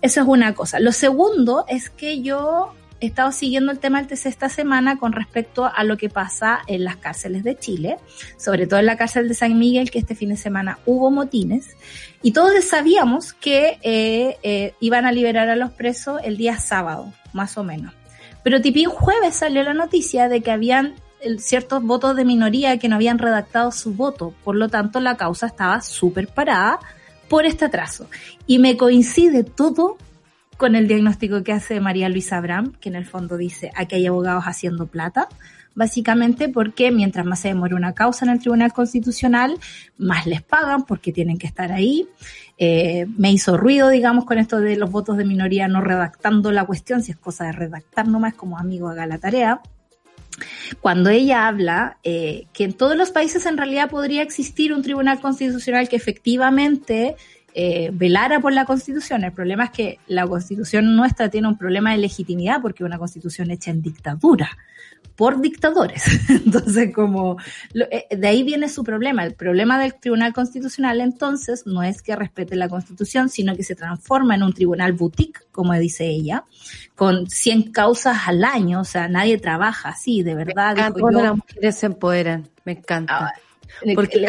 Eso es una cosa. Lo segundo es que yo he estado siguiendo el tema TC esta semana con respecto a lo que pasa en las cárceles de Chile, sobre todo en la cárcel de San Miguel, que este fin de semana hubo motines, y todos sabíamos que eh, eh, iban a liberar a los presos el día sábado, más o menos. Pero tipi jueves salió la noticia de que habían ciertos votos de minoría que no habían redactado su voto. Por lo tanto, la causa estaba súper parada por este atraso. Y me coincide todo con el diagnóstico que hace María Luisa Abraham, que en el fondo dice, aquí hay abogados haciendo plata, básicamente porque mientras más se demora una causa en el Tribunal Constitucional, más les pagan porque tienen que estar ahí. Eh, me hizo ruido, digamos, con esto de los votos de minoría no redactando la cuestión, si es cosa de redactar nomás como amigo haga la tarea cuando ella habla eh, que en todos los países en realidad podría existir un tribunal constitucional que efectivamente eh, velara por la constitución. El problema es que la constitución nuestra tiene un problema de legitimidad porque es una constitución hecha en dictadura por dictadores. Entonces, como eh, de ahí viene su problema. El problema del Tribunal Constitucional entonces no es que respete la Constitución, sino que se transforma en un tribunal boutique, como dice ella, con 100 causas al año, o sea, nadie trabaja así, de verdad. Me encanta las mujeres se empoderan, me encanta. Ah, porque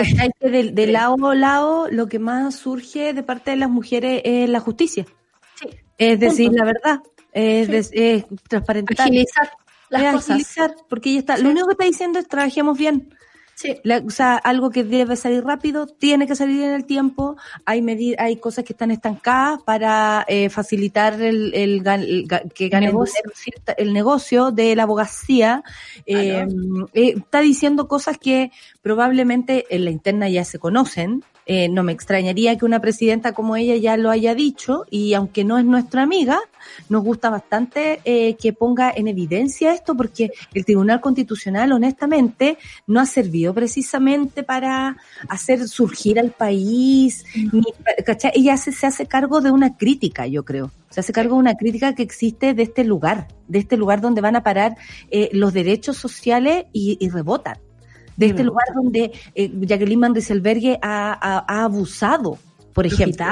de, de, lado a lado lo que más surge de parte de las mujeres es la justicia. Sí, es decir, la verdad, es, es transparentar. Agilizar agilizar, porque ella está, lo único que está diciendo es trabajemos bien. Sí. o sea, algo que debe salir rápido, tiene que salir en el tiempo, hay medir, hay cosas que están estancadas para eh, facilitar el, el, que gane el negocio. el negocio de la abogacía. Eh, eh, está diciendo cosas que probablemente en la interna ya se conocen, eh, no me extrañaría que una presidenta como ella ya lo haya dicho y aunque no es nuestra amiga, nos gusta bastante eh, que ponga en evidencia esto porque el Tribunal Constitucional honestamente no ha servido precisamente para hacer surgir al país. Ni, Ella se, hace cargo de una crítica, yo creo se hace cargo de una crítica que existe de este lugar, de este lugar donde van a parar eh, los derechos sociales y, y rebotan de este lugar donde eh, Jacqueline Mandeselbergue ha, ha, abusado por ejemplo.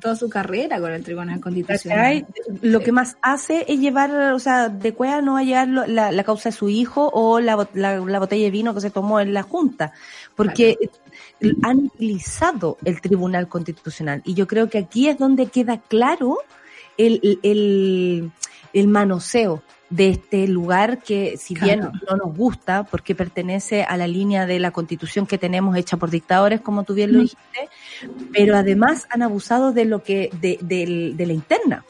toda su carrera con el Tribunal Constitucional. Lo que más hace es llevar, o sea, de cueva no va a llevar la, causa de su hijo o la, la, botella de vino que se tomó en la Junta, porque han utilizado el Tribunal Constitucional. Y yo creo que aquí es donde queda claro el, el, el manoseo de este lugar que, si bien no nos gusta, porque pertenece a la línea de la constitución que tenemos hecha por dictadores, como tú bien lo dijiste, pero además han abusado de lo que, de, de, la interna.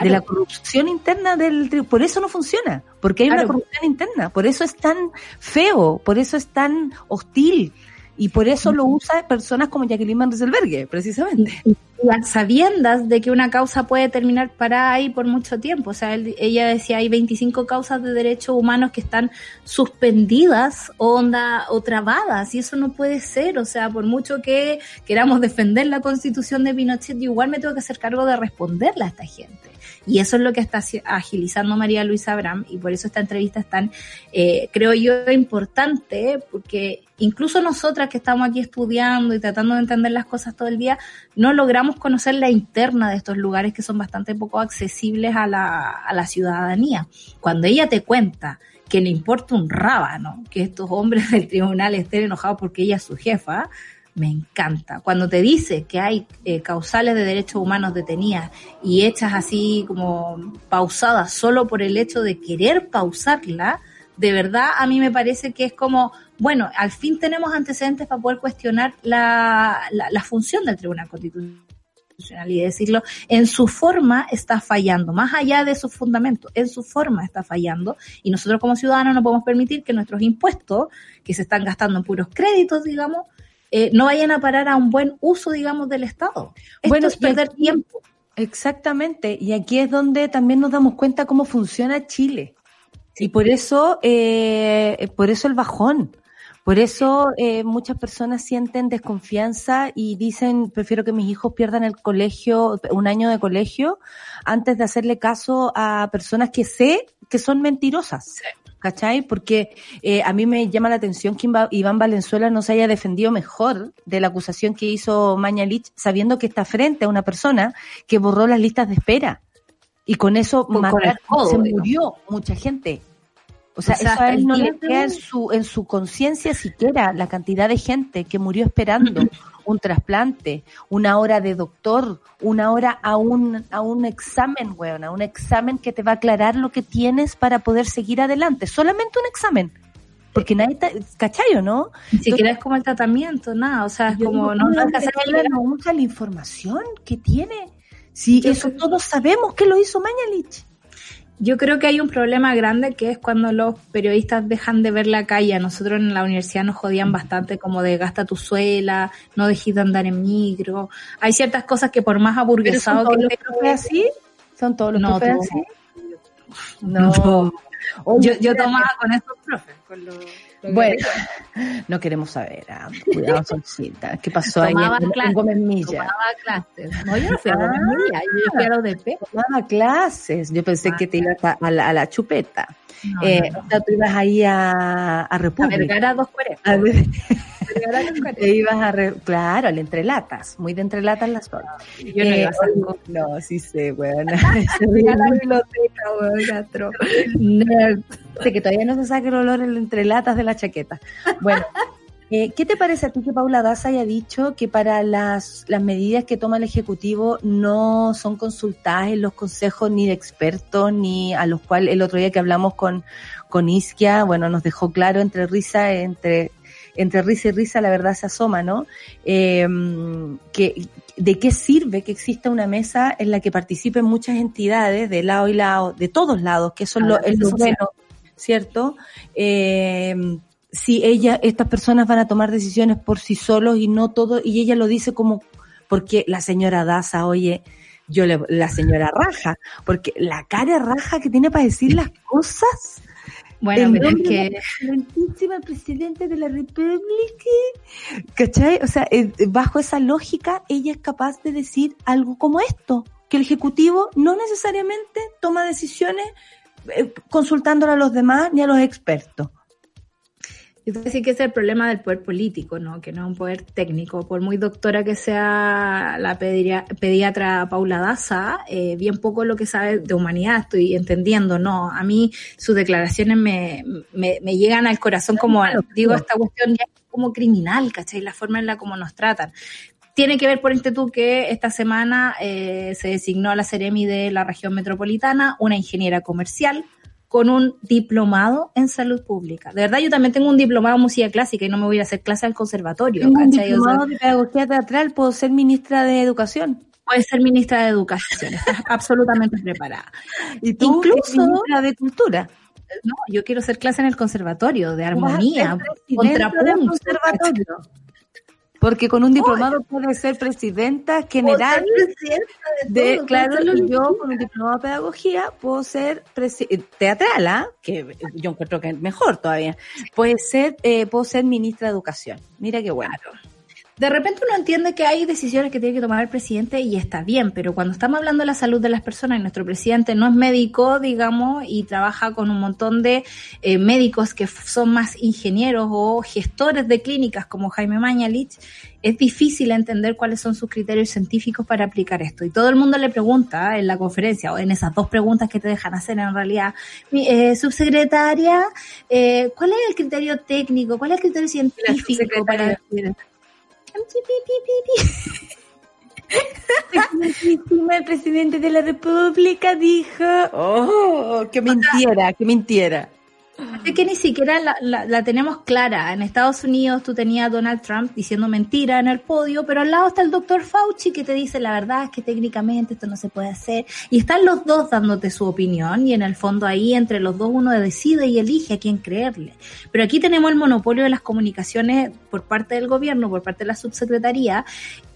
De la corrupción interna del por eso no funciona, porque hay una corrupción interna, por eso es tan feo, por eso es tan hostil, y por eso lo usa personas como Jacqueline Mandelbergue, precisamente. Las sabiendas de que una causa puede terminar para ahí por mucho tiempo. O sea, ella decía, hay 25 causas de derechos humanos que están suspendidas onda, o trabadas, y eso no puede ser. O sea, por mucho que queramos defender la constitución de Pinochet, yo igual me tengo que hacer cargo de responderle a esta gente. Y eso es lo que está agilizando María Luisa Abraham y por eso esta entrevista es tan, eh, creo yo, importante, porque incluso nosotras que estamos aquí estudiando y tratando de entender las cosas todo el día, no logramos conocer la interna de estos lugares que son bastante poco accesibles a la, a la ciudadanía. Cuando ella te cuenta que le importa un rábano que estos hombres del tribunal estén enojados porque ella es su jefa, me encanta. Cuando te dice que hay eh, causales de derechos humanos detenidas y hechas así como pausadas solo por el hecho de querer pausarla, de verdad a mí me parece que es como, bueno, al fin tenemos antecedentes para poder cuestionar la, la, función del Tribunal Constitucional y decirlo, en su forma está fallando, más allá de sus fundamentos, en su forma está fallando y nosotros como ciudadanos no podemos permitir que nuestros impuestos, que se están gastando en puros créditos, digamos, eh, no vayan a parar a un buen uso, digamos, del Estado. bueno, es perder tiempo. Exactamente, y aquí es donde también nos damos cuenta cómo funciona Chile. Y por eso, eh, por eso el bajón. Por eso eh, muchas personas sienten desconfianza y dicen, prefiero que mis hijos pierdan el colegio, un año de colegio, antes de hacerle caso a personas que sé que son mentirosas. ¿cachai? Porque eh, a mí me llama la atención que Iván Valenzuela no se haya defendido mejor de la acusación que hizo Mañalich, sabiendo que está frente a una persona que borró las listas de espera. Y con eso se murió mucha gente. O sea, eso a él no le queda en su, en su conciencia siquiera la cantidad de gente que murió esperando un trasplante, una hora de doctor, una hora a un, a un examen, weón, a un examen que te va a aclarar lo que tienes para poder seguir adelante. Solamente un examen. Porque nadie está, ¿cachayo, no? Ni siquiera es como el tratamiento, nada, o sea, es como no, no, no la información que tiene. Sí, eso todos sabemos que lo hizo Mañalich. Yo creo que hay un problema grande que es cuando los periodistas dejan de ver la calle. nosotros en la universidad nos jodían bastante como de gasta tu suela, no dejes de andar en micro. Hay ciertas cosas que por más aburguesado que los así, son todos los no, así. No. yo, yo tomaba con esos profes, con los bueno, no queremos saber. Ah, cuidado, Solcita. ¿Qué pasó ahí en, clases, Gómez Milla? Tomaba clases. No, yo no fui a Gómez Milla, yo fui a los de Tomaba clases. Yo pensé que te ibas a, la, a la chupeta. eh, O sea, tú ibas ahí a, a República. A Vergara dos A ver. Te ibas a re... claro, al entrelatas, muy de entrelatas las zona. Yo no eh, iba a No, sí sé, weón. la biblioteca, weón, Sé que todavía no se saca el olor en entrelatas de la chaqueta. Bueno. Eh, ¿Qué te parece a ti que Paula Daza haya dicho que para las, las medidas que toma el Ejecutivo no son consultadas en los consejos ni de expertos, ni a los cuales el otro día que hablamos con, con Isquia, bueno, nos dejó claro entre risa, entre entre risa y risa la verdad se asoma, ¿no? Eh, que, ¿De qué sirve que exista una mesa en la que participen muchas entidades de lado y lado, de todos lados, que son los, el bueno, ¿cierto? Eh, si ella, estas personas van a tomar decisiones por sí solos y no todo, y ella lo dice como, porque la señora Daza, oye, yo le, la señora raja, porque la cara raja que tiene para decir las cosas, bueno, pero es que... Excelentísima Presidente de la República, ¿cachai? O sea, eh, bajo esa lógica, ella es capaz de decir algo como esto, que el Ejecutivo no necesariamente toma decisiones eh, consultándolo a los demás ni a los expertos. Yo que es el problema del poder político, ¿no? Que no es un poder técnico. Por muy doctora que sea la pediatra Paula Daza, eh, bien poco lo que sabe de humanidad estoy entendiendo, ¿no? A mí sus declaraciones me, me, llegan al corazón como, digo, esta cuestión ya como criminal, ¿cachai? La forma en la como nos tratan tiene que ver por este tú que esta semana eh, se designó a la Ceremi de la región metropolitana una ingeniera comercial con un diplomado en salud pública. De verdad, yo también tengo un diplomado en música clásica y no me voy a hacer clase al conservatorio. Tengo un diplomado de pedagogía teatral, puedo ser ministra de educación. Puedes ser ministra de educación, estás absolutamente preparada. Y tú, incluso ministra de cultura. No, yo quiero hacer clase en el conservatorio de armonía, contrapunto. Porque con un diplomado puede ser presidenta general de, claro, yo con un diplomado de pedagogía puedo ser teatral, ¿ah? que yo encuentro que es mejor todavía. Puede ser, eh, puedo ser ministra de educación. Mira qué bueno de repente uno entiende que hay decisiones que tiene que tomar el presidente y está bien, pero cuando estamos hablando de la salud de las personas y nuestro presidente no es médico, digamos, y trabaja con un montón de eh, médicos que son más ingenieros o gestores de clínicas como Jaime Mañalich, es difícil entender cuáles son sus criterios científicos para aplicar esto. Y todo el mundo le pregunta en la conferencia o en esas dos preguntas que te dejan hacer en realidad, eh, subsecretaria, eh, ¿cuál es el criterio técnico? ¿Cuál es el criterio científico para el presidente de la República dijo, oh, que mintiera, que mintiera. Es que ni siquiera la, tenemos clara. En Estados Unidos tú tenías a Donald Trump diciendo mentira en el podio, pero al lado está el doctor Fauci que te dice la verdad es que técnicamente esto no se puede hacer. Y están los dos dándote su opinión y en el fondo ahí entre los dos uno decide y elige a quién creerle. Pero aquí tenemos el monopolio de las comunicaciones por parte del gobierno, por parte de la subsecretaría,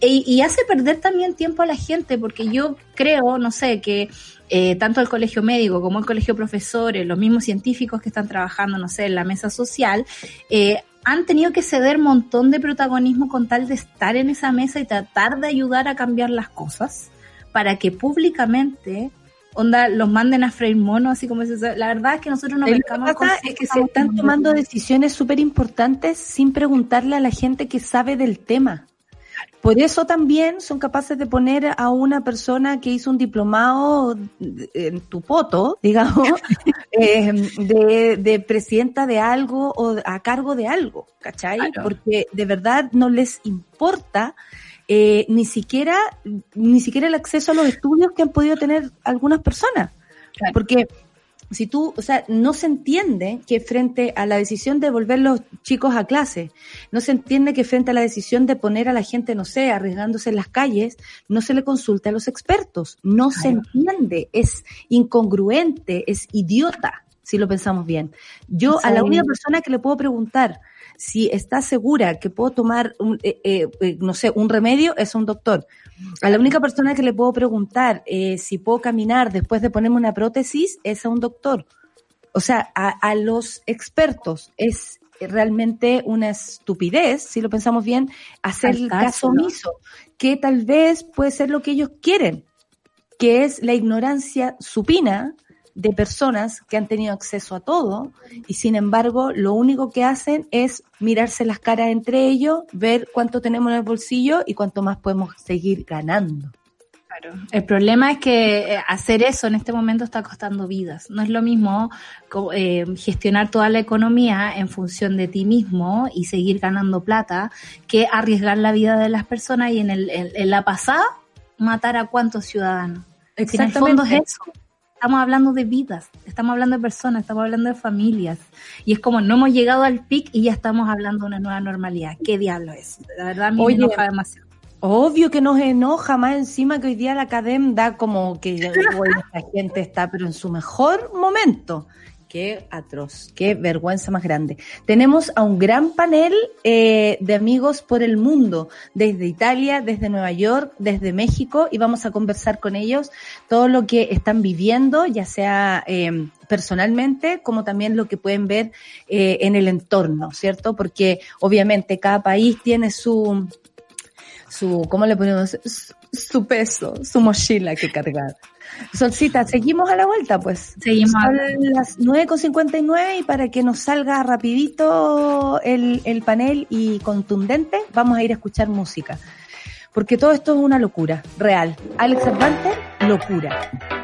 e, y hace perder también tiempo a la gente porque yo creo, no sé, que eh, tanto el colegio médico como el colegio profesores, los mismos científicos que están trabajando, no sé, en la mesa social, eh, han tenido que ceder un montón de protagonismo con tal de estar en esa mesa y tratar de ayudar a cambiar las cosas para que públicamente onda los manden a freír mono, así como eso. La verdad es que nosotros pasa es que se están tomando decisiones súper importantes sin preguntarle a la gente que sabe del tema. Por eso también son capaces de poner a una persona que hizo un diplomado en tu poto, digamos, eh, de, de, presidenta de algo o a cargo de algo, ¿cachai? Porque de verdad no les importa eh, ni siquiera ni siquiera el acceso a los estudios que han podido tener algunas personas. Porque si tú, o sea, no se entiende que frente a la decisión de volver los chicos a clase, no se entiende que frente a la decisión de poner a la gente, no sé, arriesgándose en las calles, no se le consulte a los expertos. No se entiende, es incongruente, es idiota, si lo pensamos bien. Yo a la única persona que le puedo preguntar, si está segura que puedo tomar, un, eh, eh, eh, no sé, un remedio, es un doctor. A la única persona que le puedo preguntar eh, si puedo caminar después de ponerme una prótesis es a un doctor. O sea, a, a los expertos es realmente una estupidez, si lo pensamos bien, hacer el caso omiso, que tal vez puede ser lo que ellos quieren, que es la ignorancia supina de personas que han tenido acceso a todo y sin embargo lo único que hacen es mirarse las caras entre ellos, ver cuánto tenemos en el bolsillo y cuánto más podemos seguir ganando. Claro. El problema es que eh, hacer eso en este momento está costando vidas. No es lo mismo eh, gestionar toda la economía en función de ti mismo y seguir ganando plata que arriesgar la vida de las personas y en, el, en, en la pasada matar a cuántos ciudadanos. Exactamente. En el fondo es eso estamos hablando de vidas, estamos hablando de personas, estamos hablando de familias. Y es como no hemos llegado al pic y ya estamos hablando de una nueva normalidad. ¿Qué diablo es? La verdad, a mí Oye, me enoja demasiado. Obvio que nos enoja más encima que hoy día la academia da como que la gente está pero en su mejor momento. Qué atroz, qué vergüenza más grande. Tenemos a un gran panel eh, de amigos por el mundo, desde Italia, desde Nueva York, desde México, y vamos a conversar con ellos todo lo que están viviendo, ya sea eh, personalmente, como también lo que pueden ver eh, en el entorno, ¿cierto? Porque obviamente cada país tiene su, su, ¿cómo le ponemos? Su peso, su mochila que cargar. Solcita, seguimos a la vuelta, pues. Seguimos. Son las 9.59 y para que nos salga rapidito el, el panel y contundente, vamos a ir a escuchar música. Porque todo esto es una locura, real. Alex Cervantes, locura.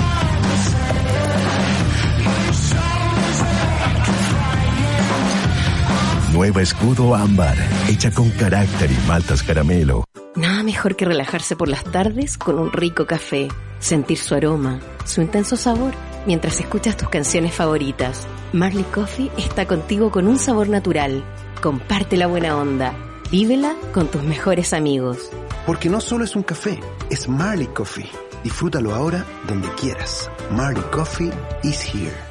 Nueva escudo ámbar, hecha con carácter y maltas caramelo. Nada mejor que relajarse por las tardes con un rico café, sentir su aroma, su intenso sabor, mientras escuchas tus canciones favoritas. Marley Coffee está contigo con un sabor natural. Comparte la buena onda. Vívela con tus mejores amigos. Porque no solo es un café, es Marley Coffee. Disfrútalo ahora donde quieras. Marley Coffee is here.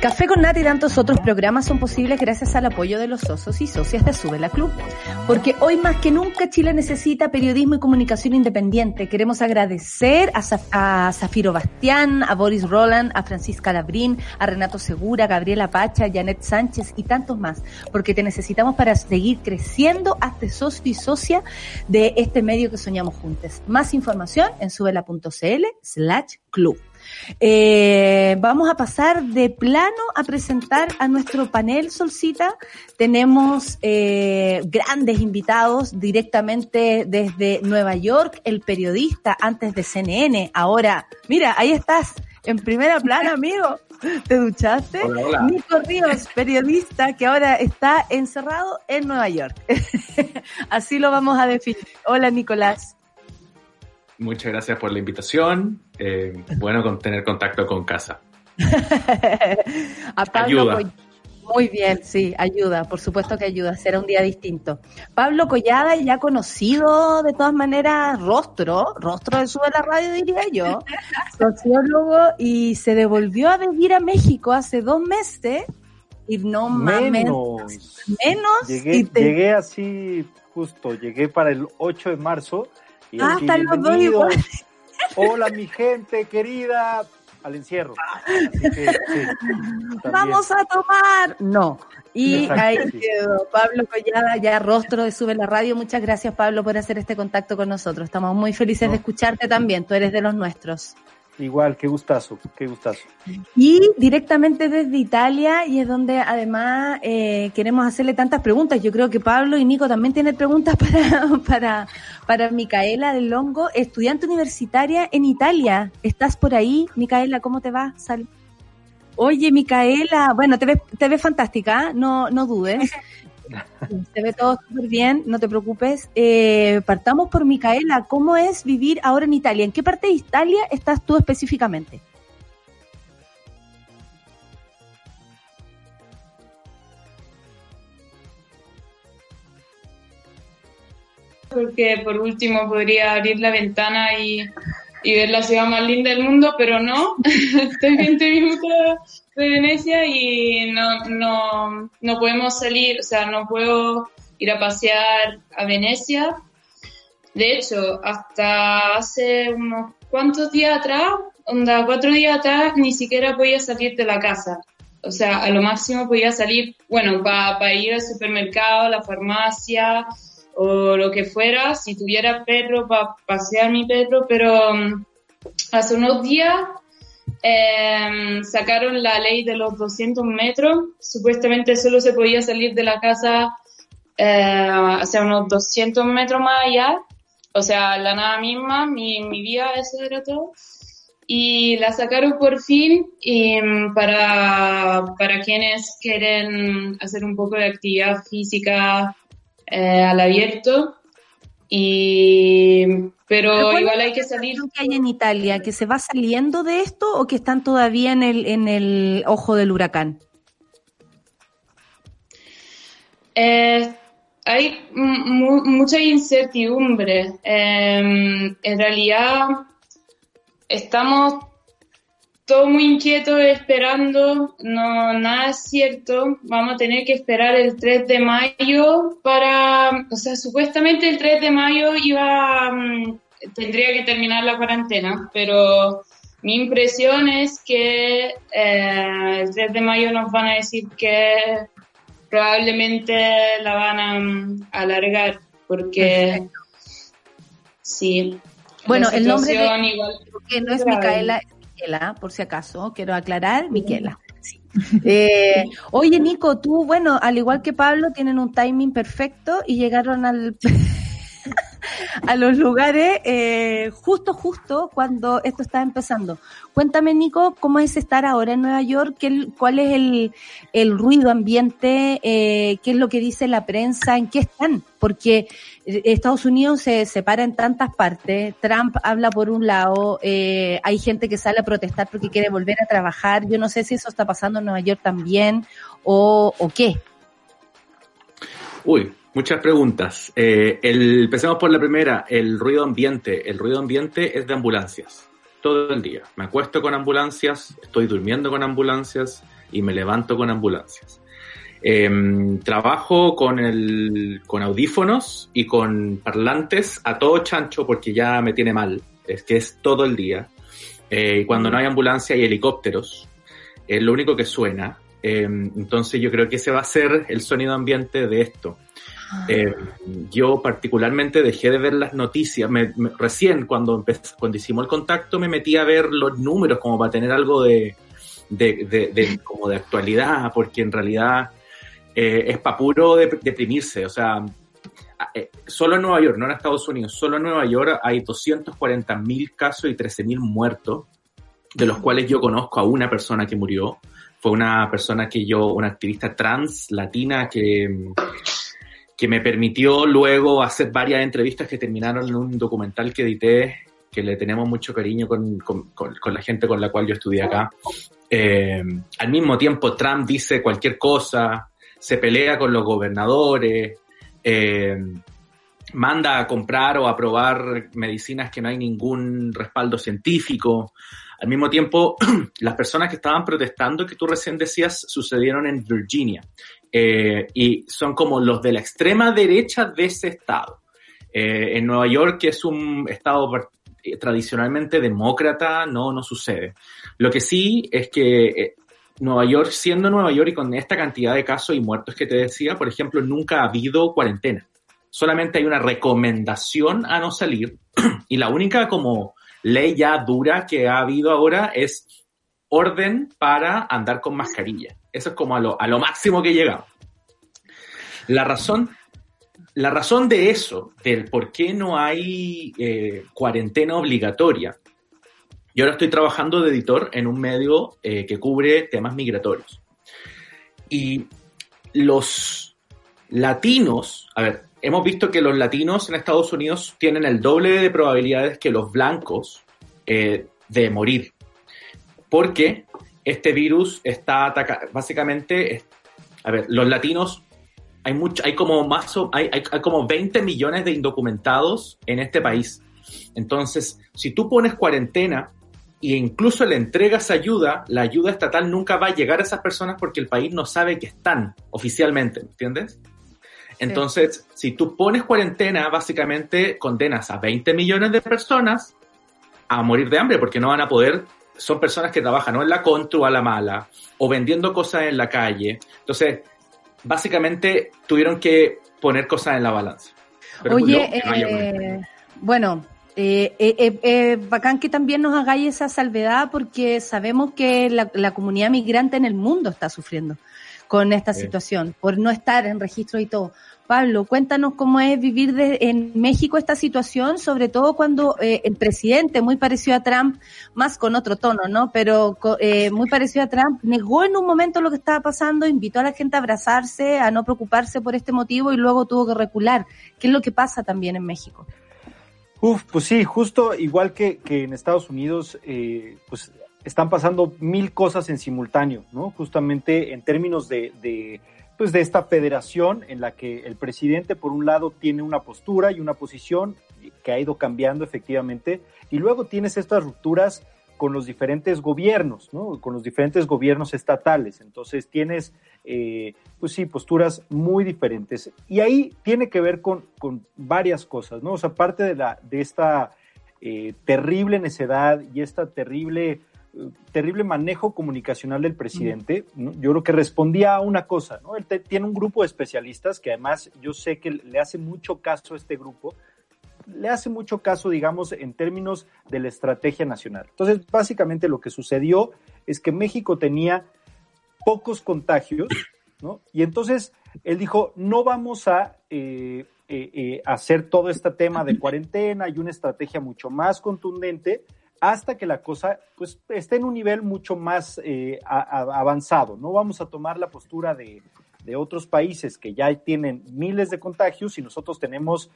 Café con Nata y tantos otros programas son posibles gracias al apoyo de los socios y socias de Sube la Club. Porque hoy más que nunca Chile necesita periodismo y comunicación independiente. Queremos agradecer a, Zafiro Bastián, a Boris Roland, a Francisca Labrín, a Renato Segura, a Gabriela Pacha, a Janet Sánchez y tantos más. Porque te necesitamos para seguir creciendo hasta socio y socia de este medio que soñamos juntos. Más información en subela.cl slash club. Eh, vamos a pasar de plano a presentar a nuestro panel Solcita. Tenemos eh, grandes invitados directamente desde Nueva York, el periodista antes de CNN. Ahora, mira, ahí estás en primera plana, amigo. ¿Te duchaste? Nico Ríos, periodista que ahora está encerrado en Nueva York. Así lo vamos a definir. Hola, Nicolás. Muchas gracias por la invitación. Eh, bueno con tener contacto con casa. ayuda. Muy bien, sí, ayuda, por supuesto que ayuda, será un día distinto. Pablo Collada, ya conocido de todas maneras, rostro, rostro de Sube la Radio, diría yo, sociólogo, y se devolvió a vivir a México hace dos meses, y no menos. Menos. Llegué, llegué así, justo, llegué para el 8 de marzo, y ah, están los dos igual. Hola, mi gente querida, al encierro. Vamos a tomar. No. Y ahí quedó Pablo Collada, ya rostro de Sube la Radio. Muchas gracias, Pablo, por hacer este contacto con nosotros. Estamos muy felices de escucharte también. Tú eres de los nuestros. Igual, qué gustazo, qué gustazo. Y directamente desde Italia, y es donde además eh, queremos hacerle tantas preguntas. Yo creo que Pablo y Nico también tienen preguntas para, para, para Micaela del Longo, estudiante universitaria en Italia. ¿Estás por ahí, Micaela? ¿Cómo te va? Sal Oye, Micaela, bueno, te ves, te ves fantástica, ¿eh? no, no dudes. Se ve todo súper bien, no te preocupes. Eh, partamos por Micaela. ¿Cómo es vivir ahora en Italia? ¿En qué parte de Italia estás tú específicamente? Porque por último podría abrir la ventana y, y ver la ciudad más linda del mundo, pero no. Estoy 20 minutos de Venecia y no, no, no podemos salir, o sea, no puedo ir a pasear a Venecia. De hecho, hasta hace unos cuantos días atrás, onda, cuatro días atrás, ni siquiera podía salir de la casa. o sea, a lo máximo podía salir, bueno, para ir al supermercado, a la farmacia o lo que fuera, si tuviera perro, para pasear mi perro, pero mm, hace unos días em, sacaron la ley de los 200 metros, supuestamente solo se podía salir de la casa eh, hacia unos 200 metros más allá, o sea, la nada misma, mi, mi eso era todo. Y la sacaron por fin mm, para, para quienes quieren hacer un poco de actividad física eh, al abierto. Y, pero igual hay que salir. ¿Qué hay en Italia? ¿Que se va saliendo de esto o que están todavía en el, en el ojo del huracán? Eh, hay mucha incertidumbre. Em, en realidad, estamos todos muy inquietos esperando, no, nada es cierto, vamos a tener que esperar el 3 de mayo para, o sea, supuestamente el 3 de mayo iba, mm, tendría que terminar la cuarentena, pero mi impresión es que eh, el 3 de mayo nos van a decir que probablemente la van a mm, alargar, porque sí, bueno, el nombre que no es Micaela, es Miquela, por si acaso, quiero aclarar, Miquela. Eh, oye, Nico, tú, bueno, al igual que Pablo, tienen un timing perfecto y llegaron al a los lugares eh, justo, justo cuando esto está empezando. Cuéntame, Nico, ¿cómo es estar ahora en Nueva York? ¿Qué, ¿Cuál es el, el ruido ambiente? Eh, ¿Qué es lo que dice la prensa? ¿En qué están? Porque Estados Unidos se separa en tantas partes. Trump habla por un lado, eh, hay gente que sale a protestar porque quiere volver a trabajar. Yo no sé si eso está pasando en Nueva York también o, o qué. Uy, Muchas preguntas. Eh, el, empecemos por la primera, el ruido ambiente. El ruido ambiente es de ambulancias, todo el día. Me acuesto con ambulancias, estoy durmiendo con ambulancias y me levanto con ambulancias. Em, trabajo con, el, con audífonos y con parlantes a todo chancho porque ya me tiene mal. Es que es todo el día. Eh, y cuando no hay ambulancia hay helicópteros. Es lo único que suena. Em, entonces yo creo que ese va a ser el sonido ambiente de esto. Eh, yo particularmente dejé de ver las noticias. recién cuando, cuando hicimos el contacto me metí a ver los números como para tener algo de, de, como de actualidad, porque en realidad eh, es para puro deprimirse. O sea, eh, solo en Nueva York, no en Estados Unidos, solo en Nueva York hay 240 mil casos y 13 mil muertos, de los cuales yo conozco a una persona que murió. Fue una persona que yo, una activista trans latina que que me permitió luego hacer varias entrevistas que terminaron en un documental que edité, que le tenemos mucho cariño con, la gente con la cual yo estudié acá. Eh, al mismo tiempo, Trump dice cualquier cosa, se pelea con los gobernadores, eh, manda a comprar o a probar medicinas que no hay ningún respaldo científico. Al mismo tiempo, las personas que estaban protestando, que tú recién decías, sucedieron en Virginia. Eh, y son como los de la extrema derecha de ese estado. Eh, en Nueva York, que es un estado tradicionalmente demócrata, no, no sucede. Lo que sí es que eh, Nueva York, siendo Nueva York y con esta cantidad de casos y muertos que te decía, por ejemplo, nunca ha habido cuarentena. Solamente hay una recomendación a no salir y la única como ley ya dura que ha habido ahora es orden para andar con mascarilla. Eso es como a lo, a lo máximo que llegamos. La razón, la razón de eso, del por qué no hay eh, cuarentena obligatoria, yo ahora estoy trabajando de editor en un medio eh, que cubre temas migratorios. Y los latinos, a ver, hemos visto que los latinos en Estados Unidos tienen el doble de probabilidades que los blancos eh, de morir. Porque este virus está atacando, básicamente, a ver, los latinos, hay mucho, hay como más, hay, hay, como 20 millones de indocumentados en este país. Entonces, si tú pones cuarentena e incluso le entregas ayuda, la ayuda estatal nunca va a llegar a esas personas porque el país no sabe que están oficialmente, ¿entiendes? Entonces, si tú pones cuarentena, básicamente condenas a 20 millones de personas a morir de hambre porque no van a poder son personas que trabajan o en la contra o a la mala, o vendiendo cosas en la calle. Entonces, básicamente tuvieron que poner cosas en la balanza. Oye, eh, bueno, eh, eh, eh, bacán que también nos hagáis esa salvedad porque sabemos que la, la comunidad migrante en el mundo está sufriendo con esta situación, por no estar en registro y todo. Pablo, cuéntanos cómo es vivir en México esta situación, sobre todo cuando eh, el presidente, muy parecido a Trump, más con otro tono, ¿no? Pero eh, muy parecido a Trump, negó en un momento lo que estaba pasando, invitó a la gente a abrazarse, a no preocuparse por este motivo y luego tuvo que recular. ¿Qué es lo que pasa también en México? Uf, pues sí, justo igual que, que en Estados Unidos, eh, pues están pasando mil cosas en simultáneo, ¿no? Justamente en términos de, de, pues de esta federación en la que el presidente, por un lado, tiene una postura y una posición que ha ido cambiando efectivamente, y luego tienes estas rupturas con los diferentes gobiernos, ¿no? Con los diferentes gobiernos estatales. Entonces tienes, eh, pues sí, posturas muy diferentes. Y ahí tiene que ver con, con varias cosas, ¿no? O sea, parte de, la, de esta eh, terrible necedad y esta terrible terrible manejo comunicacional del presidente, yo creo que respondía a una cosa, ¿no? Él tiene un grupo de especialistas que además yo sé que le hace mucho caso a este grupo, le hace mucho caso, digamos, en términos de la estrategia nacional. Entonces, básicamente lo que sucedió es que México tenía pocos contagios, ¿no? Y entonces él dijo, no vamos a eh, eh, eh, hacer todo este tema de cuarentena y una estrategia mucho más contundente, hasta que la cosa pues esté en un nivel mucho más avanzado. No vamos a tomar la postura de, otros países que ya tienen miles de contagios y nosotros tenemos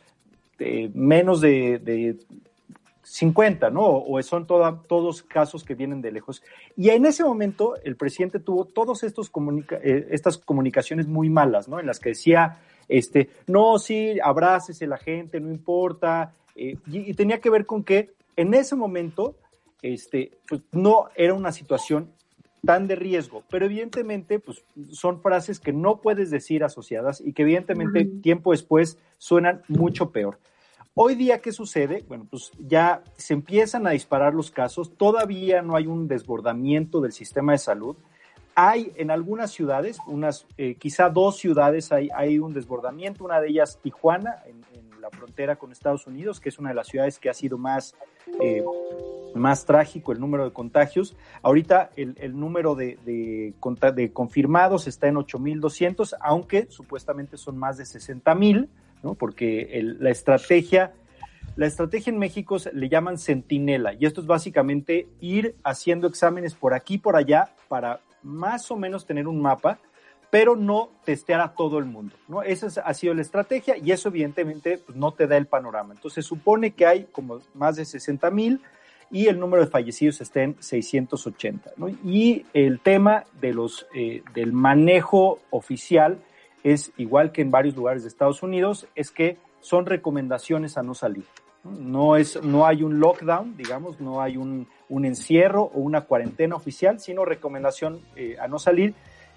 eh, menos de, 50, ¿no? O son todos casos que vienen de lejos. Y en ese momento el presidente tuvo todas eh, estas comunicaciones muy malas, ¿no? En las que decía, este, no, sí, abrácese la gente, no importa. y tenía que ver con que en ese momento, este, pues no era una situación tan de riesgo, pero evidentemente, pues son frases que no puedes decir asociadas y que evidentemente tiempo después suenan mucho peor. Hoy día, ¿qué sucede? Bueno, pues ya se empiezan a disparar los casos, todavía no hay un desbordamiento del sistema de salud. Hay en algunas ciudades, unas, eh, quizá dos ciudades, hay, hay un desbordamiento, una de ellas Tijuana, en, la frontera con Estados Unidos, que es una de las ciudades que ha sido más, eh, más trágico el número de contagios. Ahorita el, el número de, de, de, confirmados está en 8.200, aunque supuestamente son más de 60.000, ¿no? porque la estrategia... La estrategia en México le llaman centinela y esto es básicamente ir haciendo exámenes por aquí y por allá para más o menos tener un mapa pero no testear a todo el mundo, ¿no? Esa ha sido la estrategia y eso evidentemente pues, no te da el panorama. Entonces supone que hay como más de 60 mil y el número de fallecidos está en 680, ¿no? Y el tema de los, eh, del manejo oficial es igual que en varios lugares de Estados Unidos, es que son recomendaciones a no salir. No, es, no hay un lockdown, digamos, no hay un, un encierro o una cuarentena oficial, sino recomendación eh, a no salir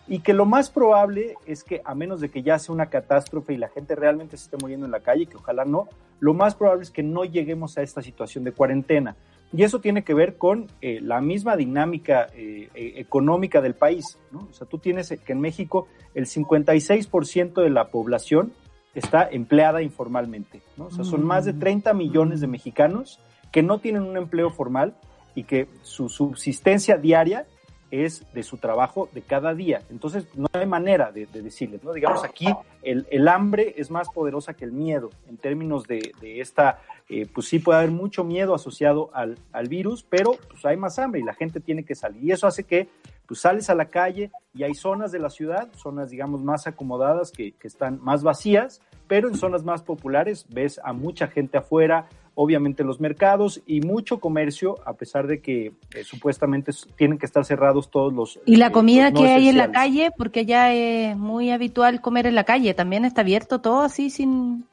y que lo más probable es que a menos de que ya sea una catástrofe y la gente realmente se esté muriendo en la calle, que ojalá no, lo más probable es que no lleguemos a esta situación de cuarentena. Y eso tiene que ver con eh, la misma dinámica eh, eh, económica del país. ¿no? O sea, tú tienes que en México el 56% de la población está empleada informalmente. ¿no? O sea, son más de 30 millones de mexicanos que no tienen un empleo formal y que su subsistencia diaria es de su trabajo de cada día. Entonces, no hay manera de, decirles, ¿no? Digamos, aquí el, el, hambre es más poderosa que el miedo en términos de, de esta, eh, pues sí puede haber mucho miedo asociado al, al, virus, pero pues hay más hambre y la gente tiene que salir. Y eso hace que pues sales a la calle y hay zonas de la ciudad, zonas digamos más acomodadas que, que están más vacías, pero en zonas más populares ves a mucha gente afuera, obviamente los mercados y mucho comercio, a pesar de que eh, supuestamente tienen que estar cerrados todos los... ¿Y la eh, comida que hay en la calle? Porque ya es muy habitual comer en la calle, ¿también está abierto todo así sin...?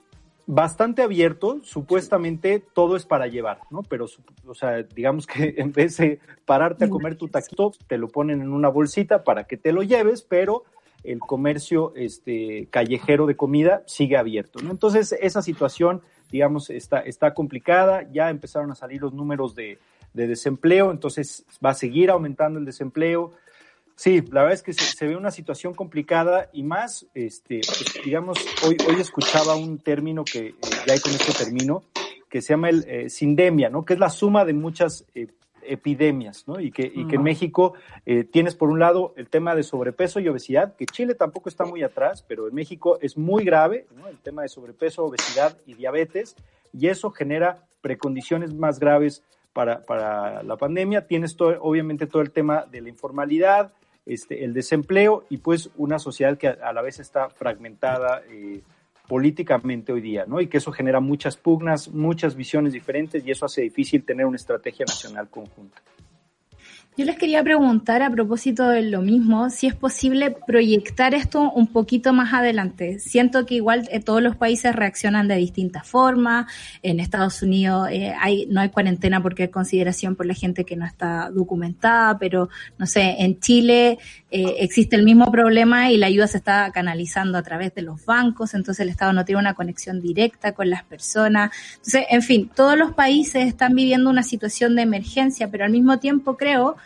Bastante abierto, supuestamente todo es para llevar, ¿no? Pero, o sea, digamos que en vez de pararte a comer tu taquito, te lo ponen en una bolsita para que te lo lleves, pero el comercio este, callejero de comida sigue abierto, ¿no? Entonces, esa situación digamos, está, está complicada. Ya empezaron a salir los números de, de desempleo, entonces va a seguir aumentando el desempleo. Sí, la verdad es que se, ve una situación complicada y más, este, pues, digamos, hoy, hoy escuchaba un término que, eh, ya con esto termino, que se llama el eh, sindemia, ¿no? Que es la suma de muchas eh, epidemias, ¿no? Y que, y que en México eh, tienes por un lado el tema de sobrepeso y obesidad, que Chile tampoco está muy atrás, pero en México es muy grave, ¿no? El tema de sobrepeso, obesidad y diabetes, y eso genera precondiciones más graves para, para la pandemia. Tienes todo, obviamente todo el tema de la informalidad, este, el desempleo y pues una sociedad que a, la vez está fragmentada eh, políticamente hoy día, ¿no? Y que eso genera muchas pugnas, muchas visiones diferentes y eso hace difícil tener una estrategia nacional conjunta. Yo les quería preguntar a propósito de lo mismo, si es posible proyectar esto un poquito más adelante. Siento que igual eh, todos los países reaccionan de distintas formas. En Estados Unidos eh, hay, no hay cuarentena porque hay consideración por la gente que no está documentada, pero no sé, en Chile eh, existe el mismo problema y la ayuda se está canalizando a través de los bancos, entonces el Estado no tiene una conexión directa con las personas. Entonces, en fin, todos los países están viviendo una situación de emergencia, pero al mismo tiempo creo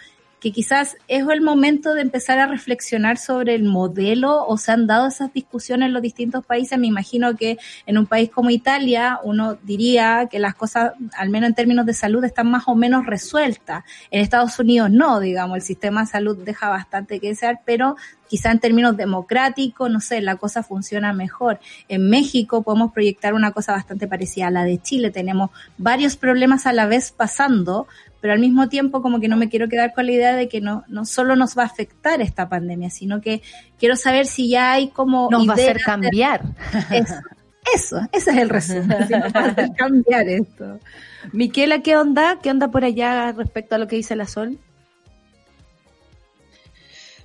que quizás es el momento de empezar a reflexionar sobre el modelo o se han dado esas discusiones en los distintos países. Me imagino que en un país como Italia uno diría que las cosas, al menos en términos de salud, están más o menos resueltas. En Estados Unidos no, digamos, el sistema de salud deja bastante que desear, pero quizá en términos democráticos, no sé, la cosa funciona mejor. En México podemos proyectar una cosa bastante parecida a la de Chile. Tenemos varios problemas a la vez pasando, pero al mismo tiempo como que no me quiero quedar con la idea de que no, no solo nos va a afectar esta pandemia, sino que quiero saber si ya hay como... Nos va a hacer cambiar. Eso, eso, ese es el resumen, nos va a hacer cambiar esto. Miquela, ¿qué onda? ¿Qué onda por allá respecto a lo que dice la Sol?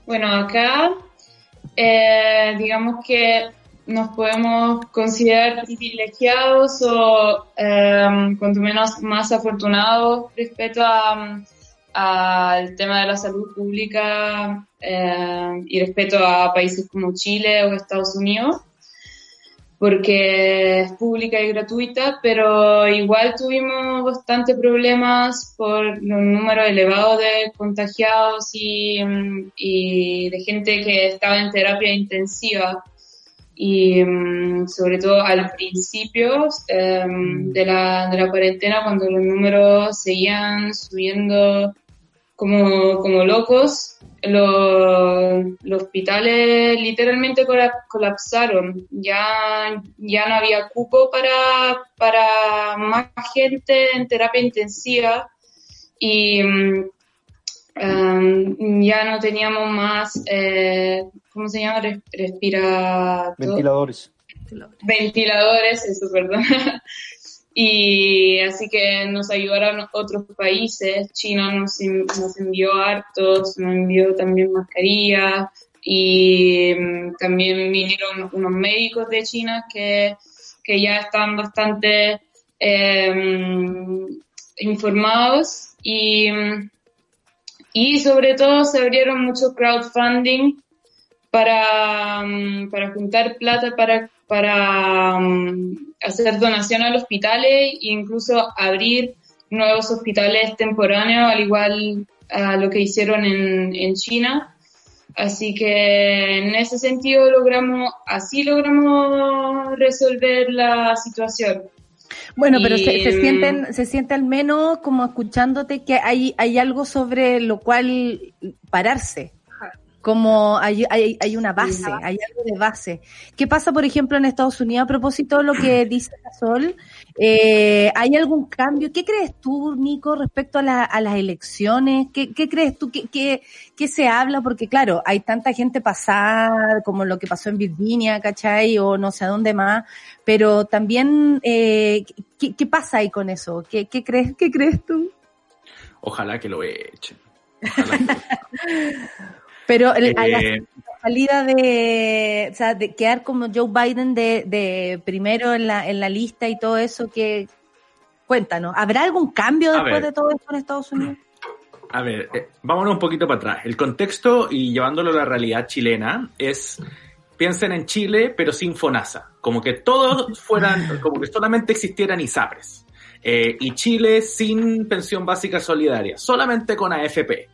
Bueno, acá eh, digamos que nos podemos considerar privilegiados o eh, cuanto menos más afortunados respecto al tema de la salud pública eh, y respecto a países como Chile o Estados Unidos, porque es pública y gratuita, pero igual tuvimos bastante problemas por el número elevado de contagiados y de gente que estaba en terapia intensiva y mm, sobre todo al principio em, de, la, de la cuarentena cuando los números seguían subiendo como, como locos, los, los hospitales literalmente colapsaron, ya, ya no había cupo para, para más gente en terapia intensiva y mm, ya no teníamos más, eh, ¿cómo se llama? respira Ventiladores. Ventiladores, eso, perdón. y así que nos ayudaron otros países. China nos, nos envió hartos, nos envió también mascarillas y mm, también vinieron unos médicos de China que, que ya están bastante em, informados y mm, y sobre todo se abrieron mucho crowdfunding para, mm, para juntar plata para, para mm, hacer donación a los hospitales e incluso abrir nuevos hospitales temporáneos, al igual a lo que hicieron en, en China. Así que en ese sentido logramos, así logramos resolver la situación. Bueno, pero se, se, sienten, se siente al menos como escuchándote que hay, hay algo sobre lo cual pararse. Como hay, hay, hay una base, hay algo de base. ¿Qué pasa, por ejemplo, en Estados Unidos a propósito de lo que dice Sol? Eh, ¿Hay algún cambio? ¿Qué crees tú, Nico, respecto a, la, a las elecciones? ¿Qué, qué crees tú? ¿Qué, qué, qué se habla? Porque claro, hay tanta gente pasada, como lo que pasó en Virginia, ¿cachai? O no sé a dónde más, pero también, eh, ¿qué, ¿qué, pasa ahí con eso? ¿Qué, qué, crees, ¿Qué crees tú? Ojalá que lo echen. pero el, eh, salida de, o sea, de quedar como Joe Biden de, de primero en la, en la lista y todo eso, que cuéntanos, ¿habrá algún cambio después de todo esto en Estados Unidos? A ver, eh, vámonos un poquito para atrás. El contexto y llevándolo a la realidad chilena es, piensen en Chile, pero sin FONASA. Como que todos fueran, como que solamente existieran ISAPRES. Eh, y Chile sin pensión básica solidaria, solamente con AFP.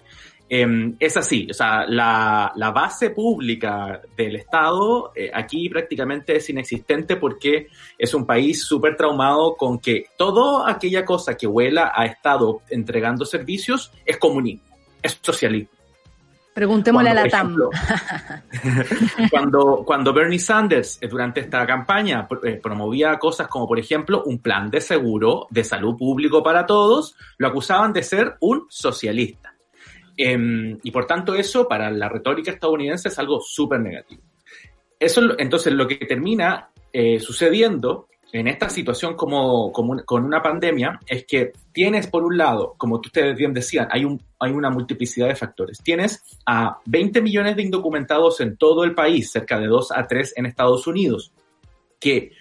Em, es así, o sea, la, base pública del Estado eh, aquí prácticamente es inexistente porque es un país súper traumado con que toda aquella cosa que huela a Estado entregando servicios es comunismo, es socialismo. Preguntémosle a la TAM. cuando, cuando Bernie Sanders eh, durante esta campaña eh, promovía cosas como, por ejemplo, un plan de seguro de salud público para todos, lo acusaban de ser un socialista. Em, y por tanto eso para la retórica estadounidense es algo súper negativo. Eso, entonces, lo que termina eh, sucediendo en esta situación como, con una pandemia es que tienes, por un lado, como ustedes bien decían, hay, un, hay una multiplicidad de factores. Tienes a 20 millones de indocumentados en todo el país, cerca de 2 a 3 en Estados Unidos, que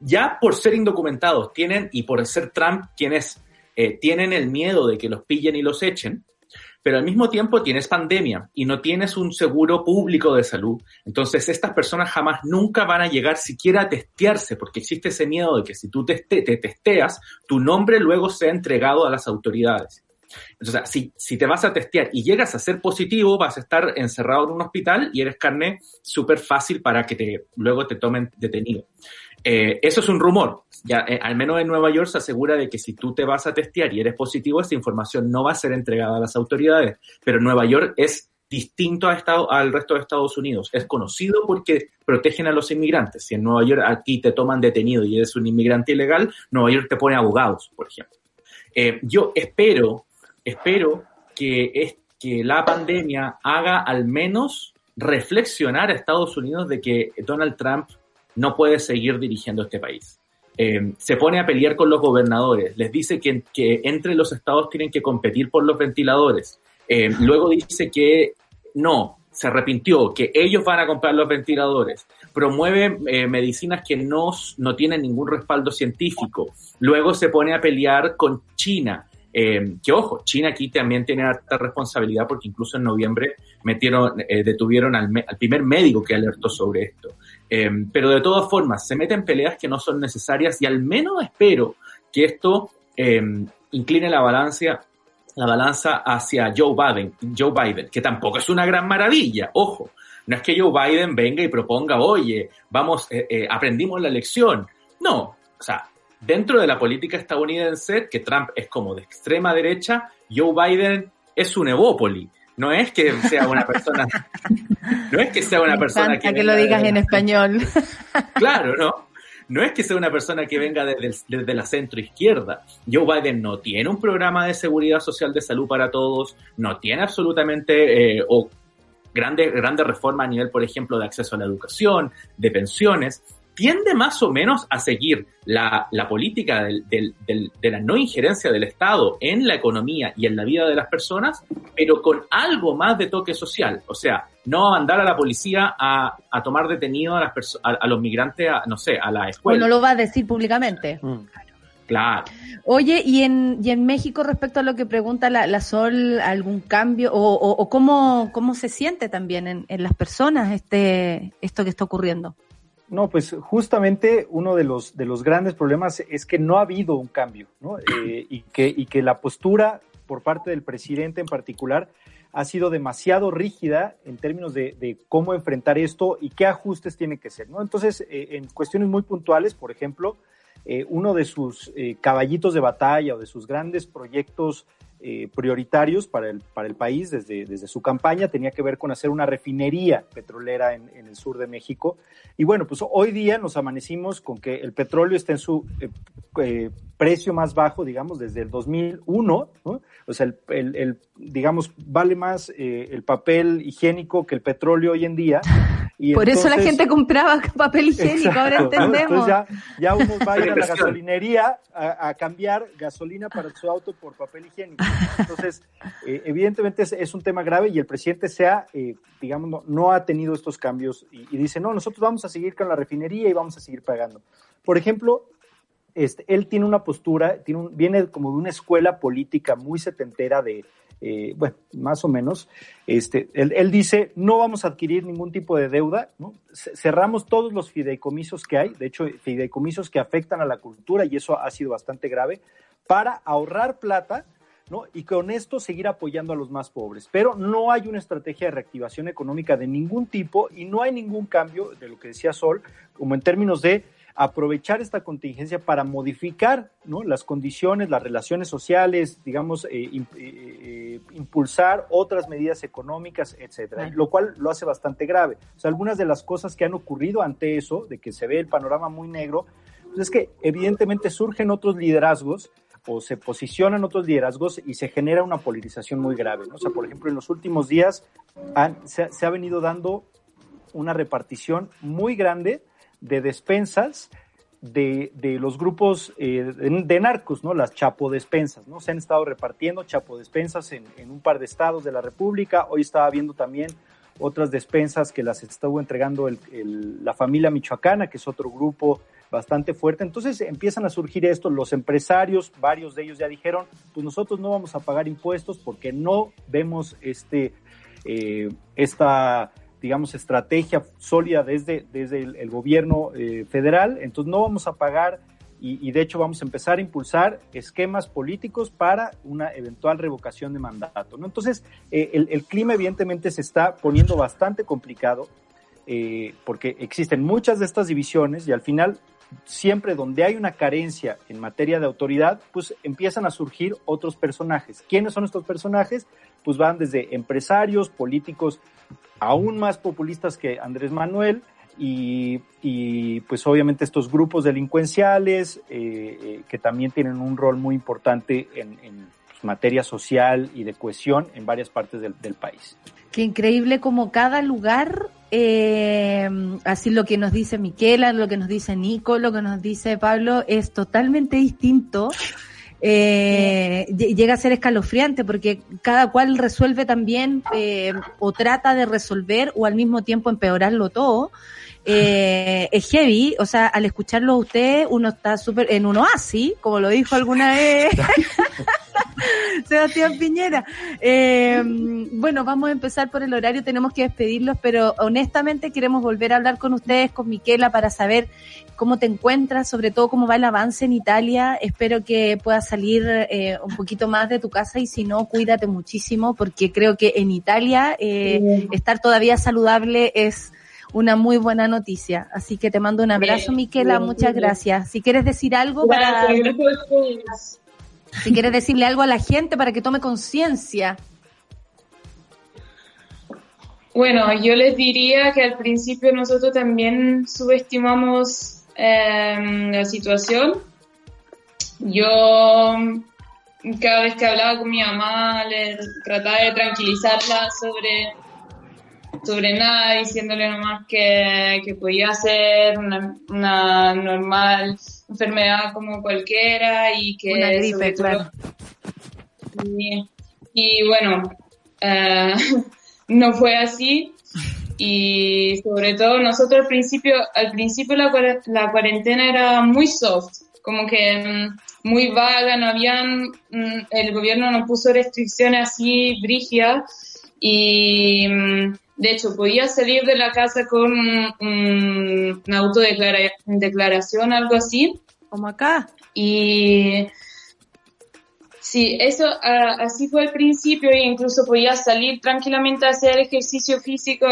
ya por ser indocumentados tienen, y por ser Trump quienes eh, tienen el miedo de que los pillen y los echen, pero al mismo tiempo tienes pandemia y no tienes un seguro público de salud. Entonces estas personas jamás nunca van a llegar siquiera a testearse porque existe ese miedo de que si tú te, te testeas, tu nombre luego sea entregado a las autoridades. Entonces, si, si te vas a testear y llegas a ser positivo, vas a estar encerrado en un hospital y eres carne súper fácil para que te, luego te tomen detenido. Eh, eso es un rumor. Ya, eh, al menos en Nueva York se asegura de que si tú te vas a testear y eres positivo, esta información no va a ser entregada a las autoridades. Pero Nueva York es distinto a estado, al resto de Estados Unidos. Es conocido porque protegen a los inmigrantes. Si en Nueva York aquí te toman detenido y eres un inmigrante ilegal, Nueva York te pone abogados, por ejemplo. Eh, yo espero, espero que, es, que la pandemia haga al menos reflexionar a Estados Unidos de que Donald Trump no puede seguir dirigiendo este país. Eh, se pone a pelear con los gobernadores, les dice que, entre los estados tienen que competir por los ventiladores. Eh, luego dice que no, se arrepintió, que ellos van a comprar los ventiladores. Promueve eh, medicinas que no, no tienen ningún respaldo científico. Luego se pone a pelear con China. que ojo, China aquí también tiene alta responsabilidad porque incluso en noviembre metieron, detuvieron al, primer médico que alertó sobre esto. Em, pero de todas formas, se meten peleas que no son necesarias y al menos espero que esto em, incline la balanza, la balanza hacia Joe Biden, Joe Biden, que tampoco es una gran maravilla, ojo. No es que Joe Biden venga y proponga, oye, vamos, eh, eh, aprendimos la lección. No, o sea, dentro de la política estadounidense, que Trump es como de extrema derecha, Joe Biden es un evópoli. No es que sea una persona, no es que sea una persona que, que lo digas en español. Claro, no. No es que sea una persona que venga desde, la centro izquierda. Joe Biden no tiene un programa de seguridad social de salud para todos, no tiene absolutamente eh, o grandes grandes reformas a nivel, por ejemplo, de acceso a la educación, de pensiones tiende más o menos a seguir la, política de la no injerencia del Estado en la economía y en la vida de las personas, pero con algo más de toque social. O sea, no mandar a la policía a, tomar detenido a, las a, los migrantes, a, no sé, a la escuela. no lo va a decir públicamente. Mm. Claro. Oye, ¿y en, y en México respecto a lo que pregunta la, Sol, algún cambio o, o, cómo, cómo se siente también en, en las personas este, esto que está ocurriendo? No, pues justamente uno de los, de los grandes problemas es que no ha habido un cambio, ¿no? Eh, y, que, y que la postura por parte del presidente en particular ha sido demasiado rígida en términos de, cómo enfrentar esto y qué ajustes tiene que ser, ¿no? Entonces, eh, en cuestiones muy puntuales, por ejemplo, eh, uno de sus caballitos de batalla o de sus grandes proyectos eh, prioritarios para el, para el país desde, desde su campaña tenía que ver con hacer una refinería petrolera en, el sur de México. Y bueno, pues hoy día nos amanecimos con que el petróleo está en su eh, eh, precio más bajo, digamos, desde el 2001, ¿no? O sea, el, el, digamos, vale más el papel higiénico que el petróleo hoy en día. Por eso la gente compraba papel higiénico, ahora entendemos. ya, ya, uno va a ir a la gasolinería a, cambiar gasolina para su auto por papel higiénico. Entonces, eh, evidentemente es, un tema grave y el presidente sea, eh, digamos, no, ha tenido estos cambios y, dice, no, nosotros vamos a seguir con la refinería y vamos a seguir pagando. Por ejemplo, este, él tiene una postura, tiene un, viene como de una escuela política muy setentera de eh, bueno, más o menos, este, él, dice, no vamos a adquirir ningún tipo de deuda, ¿no? cerramos todos los fideicomisos que hay, de hecho, fideicomisos que afectan a la cultura y eso ha sido bastante grave, para ahorrar plata ¿no? Y con esto seguir apoyando a los más pobres. Pero no hay una estrategia de reactivación económica de ningún tipo y no hay ningún cambio de lo que decía Sol, como en términos de aprovechar esta contingencia para modificar ¿no? las condiciones, las relaciones sociales, digamos, eh, eh, eh, impulsar otras medidas económicas, etcétera, lo cual lo hace bastante grave. O sea, algunas de las cosas que han ocurrido ante eso, de que se ve el panorama muy negro, pues es que evidentemente surgen otros liderazgos o se posicionan otros liderazgos y se genera una polarización muy grave. O sea, por ejemplo, en los últimos días se, ha venido dando una repartición muy grande de despensas de, los grupos eh, de, narcos, ¿no? Las chapodespensas, ¿no? Se han estado repartiendo chapodespensas en, en un par de estados de la República. Hoy estaba viendo también otras despensas que las estuvo entregando la familia michoacana, que es otro grupo bastante fuerte. Entonces empiezan a surgir esto, los empresarios, varios de ellos ya dijeron, pues nosotros no vamos a pagar impuestos porque no vemos este, eh, esta, digamos, estrategia sólida desde, desde el, gobierno eh, federal, entonces no vamos a pagar y, de hecho vamos a empezar a impulsar esquemas políticos para una eventual revocación de mandato. ¿no? Entonces, eh, el, el, clima evidentemente se está poniendo bastante complicado porque existen muchas de estas divisiones y al final siempre donde hay una carencia en materia de autoridad, pues empiezan a surgir otros personajes. ¿Quiénes son estos personajes? Pues van desde empresarios, políticos aún más populistas que Andrés Manuel y, pues obviamente estos grupos delincuenciales eh, eh, que también tienen un rol muy importante en, materia social y de cohesión en varias partes del, del país. Qué increíble como cada lugar eh, así lo que nos dice Miquela, lo que nos dice Nico, lo que nos dice Pablo es totalmente distinto. Eh, llega a ser escalofriante porque cada cual resuelve también eh, o trata de resolver o al mismo tiempo empeorarlo todo. Eh, es heavy, o sea, al escucharlo a usted, uno está súper en un oasis, como lo dijo alguna vez Sebastián Piñera. Bueno, vamos a empezar por el horario, tenemos que despedirlos, pero honestamente queremos volver a hablar con ustedes, con Miquela, para saber cómo te encuentras, sobre todo cómo va el avance en Italia. Espero que puedas salir eh, un poquito más de tu casa y si no, cuídate muchísimo porque creo que en Italia eh, estar todavía saludable es una muy buena noticia. Así que te mando un abrazo, Miquela, muchas gracias. Si quieres decir algo para... Si quieres decirle algo a la gente para que tome conciencia. Bueno, yo les diría que al principio nosotros también subestimamos em, la situación. Yo cada vez que hablaba con mi mamá le trataba de tranquilizarla sobre, sobre nada, diciéndole nomás que, que podía ser una, una normal enfermedad como cualquiera y que... Una gripe, claro. Y, bueno, eh, no fue así y sobre todo nosotros al principio, al principio la, la cuarentena era muy soft, como que mm, muy vaga, no habían, mm, el gobierno no puso restricciones así brígidas y mm, de hecho, podía salir de la casa con un, una autodeclaración, algo así. Como acá. Y sí, eso así fue al principio e incluso podía salir tranquilamente a hacer ejercicio físico,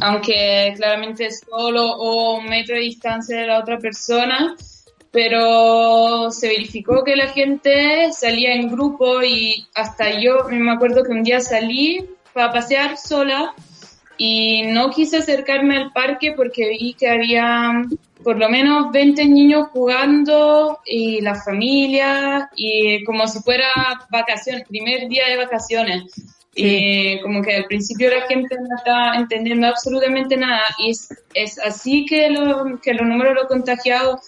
aunque claramente solo o un metro de distancia de la otra persona. Pero se verificó que la gente salía en grupo y hasta yo me acuerdo que un día salí para pasear sola y no quise acercarme al parque porque vi que había por lo menos 20 niños jugando y la familia y como si fuera vacaciones, primer día de vacaciones. Y como que al principio la gente no estaba entendiendo absolutamente nada y es, es así que, lo, que los números de los contagiados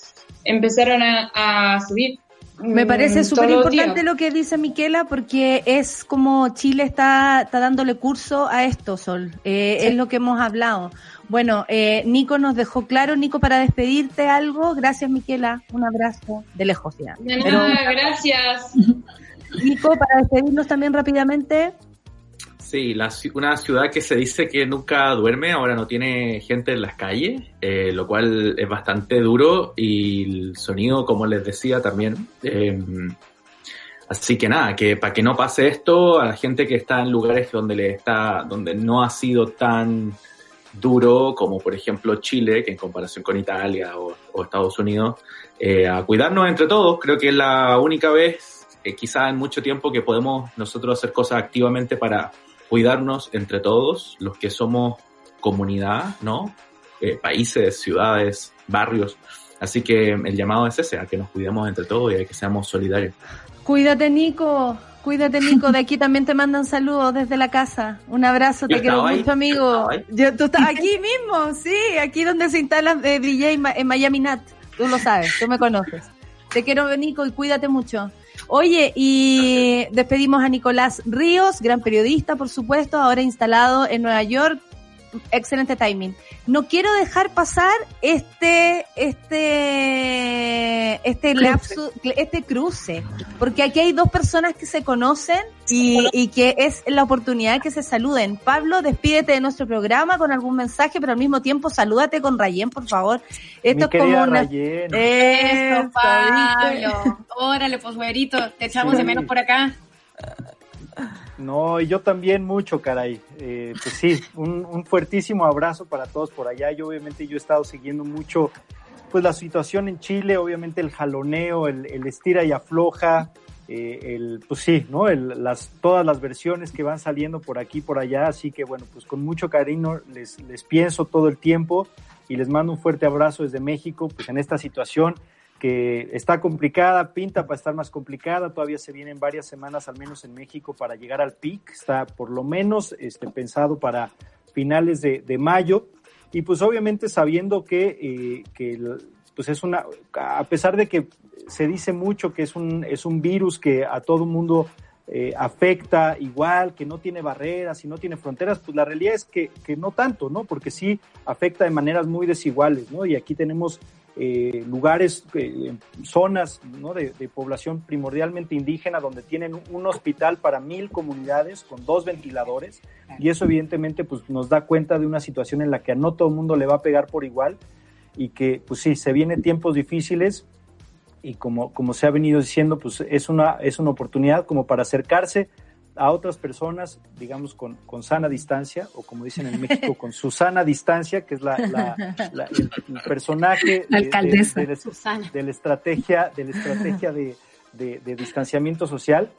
empezaron a subir. Me mm, parece súper importante lo que dice Miquela porque es como Chile está, está dándole curso a esto, Sol. Eh, Es lo que hemos hablado. Bueno, eh, Nico nos dejó claro. Nico, para despedirte algo. Gracias, Miquela. Un abrazo de lejos ya. De nada, gracias. Nico, para despedirnos también rápidamente. Sí, una ciudad que se dice que nunca duerme, ahora no tiene gente en las calles, eh, lo cual es bastante duro y el sonido, como les decía también. Eh, así que nada, que para que no pase esto, a la gente que está en lugares donde le está, donde no ha sido tan duro como por ejemplo Chile, que en comparación con Italia o, Estados Unidos, eh, a cuidarnos entre todos. Creo que es la única vez, eh, quizá en mucho tiempo, que podemos nosotros hacer cosas activamente para cuidarnos entre todos, los que somos comunidad, ¿no? Eh, países, ciudades, barrios. Así que el llamado es ese, a que nos cuidemos entre todos y a que seamos solidarios. Cuídate, Nico. Cuídate, Nico. De aquí también te mandan saludos desde la casa. Un abrazo, te quiero mucho, amigo. Yo, tú estás aquí mismo, sí, aquí donde se instala de DJ en Miami Nat. Tú lo sabes, tú me conoces. Te quiero, Nico, y cuídate mucho. Oye, y despedimos a Nicolás Ríos, gran periodista, por supuesto, ahora instalado en Nueva York. Excelente timing. No quiero dejar pasar este, este, este lapso, este cruce, porque aquí hay dos personas que se conocen y, y, que es la oportunidad que se saluden. Pablo, despídete de nuestro programa con algún mensaje, pero al mismo tiempo salúdate con Rayén, por favor. Esto es como una... Eso, Pablo. Órale, pues, güerito, te echamos de menos por acá. No, y yo también mucho, caray. Eh, pues sí, un, un, fuertísimo abrazo para todos por allá. Yo obviamente yo he estado siguiendo mucho pues la situación en Chile, obviamente el jaloneo, el, estira y afloja, eh, el, pues sí, ¿no? El, las, todas las versiones que van saliendo por aquí, por allá, así que bueno, pues con mucho cariño les, les pienso todo el tiempo y les mando un fuerte abrazo desde México, pues en esta situación que está complicada, pinta para estar más complicada, todavía se vienen varias semanas al menos en México para llegar al pic, está por lo menos este, pensado para finales de, mayo y pues obviamente sabiendo que, eh, que pues es una, a pesar de que se dice mucho que es un, es un virus que a todo mundo eh, afecta igual, que no tiene barreras y no tiene fronteras, pues la realidad es que, que, no tanto, ¿no? Porque sí afecta de maneras muy desiguales, ¿no? Y aquí tenemos eh, lugares, eh, zonas ¿no? de, de, población primordialmente indígena donde tienen un hospital para mil comunidades con dos ventiladores y eso evidentemente pues nos da cuenta de una situación en la que a no todo el mundo le va a pegar por igual y que pues sí, se vienen tiempos difíciles y como, como se ha venido diciendo, pues es una, es una oportunidad como para acercarse a otras personas, digamos, con, con sana distancia, o como dicen en México, con su sana distancia, que es la, la, la el, el, personaje de, de, de, de, la estrategia, de la estrategia de, de distanciamiento social.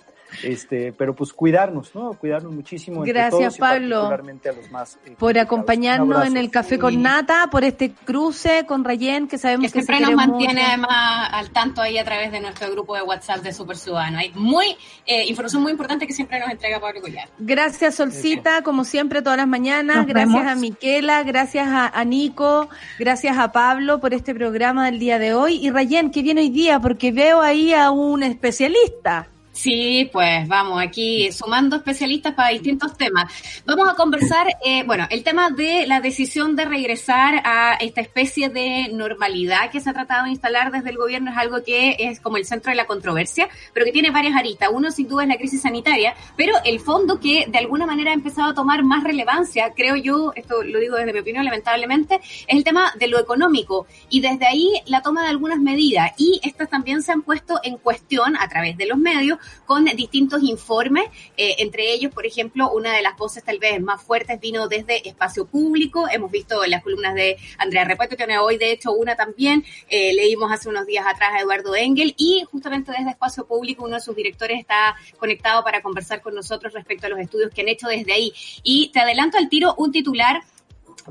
Este, pero pues cuidarnos, ¿no? Cuidarnos muchísimo. Gracias, todos Pablo, a los más, eh, por acompañarnos en el café con Nata, por este cruce con Rayen, que sabemos que, que siempre nos mantiene mucho. además al tanto ahí a través de nuestro grupo de WhatsApp de Super Ciudadano. Hay muy eh, información muy importante que siempre nos entrega Pablo Collar. Gracias, Solcita, como siempre, todas las mañanas. Nos gracias vemos. a Miquela, gracias a, a, Nico, gracias a Pablo por este programa del día de hoy. Y Rayen, que viene hoy día, porque veo ahí a un especialista. Sí, pues vamos, aquí sumando especialistas para distintos temas. Vamos a conversar, eh, bueno, el tema de la decisión de regresar a esta especie de normalidad que se ha tratado de instalar desde el gobierno es algo que es como el centro de la controversia, pero que tiene varias aristas. Uno sin duda es la crisis sanitaria, pero el fondo que de alguna manera ha empezado a tomar más relevancia, creo yo, esto lo digo desde mi opinión lamentablemente, es el tema de lo económico y desde ahí la toma de algunas medidas y estas también se han puesto en cuestión a través de los medios con distintos informes, eh, entre ellos, por ejemplo, una de las voces tal vez más fuertes vino desde Espacio Público, hemos visto las columnas de Andrea Repuesto, tiene hoy de hecho una también, eh, leímos hace unos días atrás a Eduardo Engel y justamente desde Espacio Público uno de sus directores está conectado para conversar con nosotros respecto a los estudios que han hecho desde ahí. Y te adelanto al tiro un titular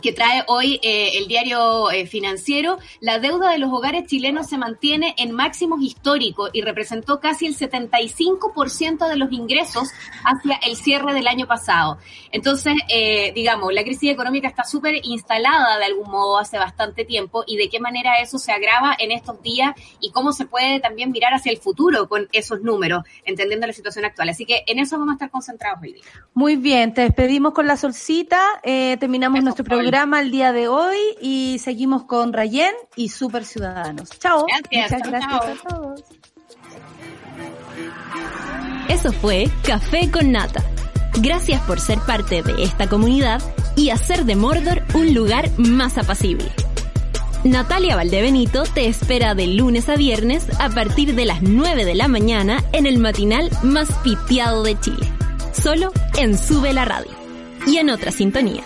que trae hoy eh, el diario eh, financiero, la deuda de los hogares chilenos se mantiene en máximos históricos y representó casi el 75% de los ingresos hacia el cierre del año pasado. Entonces, eh, digamos, la crisis económica está súper instalada de algún modo hace bastante tiempo y de qué manera eso se agrava en estos días y cómo se puede también mirar hacia el futuro con esos números, entendiendo la situación actual. Así que en eso vamos a estar concentrados hoy día. Muy bien, te despedimos con la solcita, terminamos eso nuestro programa programa el día de hoy y seguimos con Rayen y Super Ciudadanos. Chao. Gracias. Muchas gracias chao. a todos. Eso fue Café con Nata. Gracias por ser parte de esta comunidad y hacer de Mordor un lugar más apacible. Natalia Valdebenito te espera de lunes a viernes a partir de las 9 de la mañana en el matinal más pitiado de Chile. Solo en Sube la Radio. Y en otra sintonía.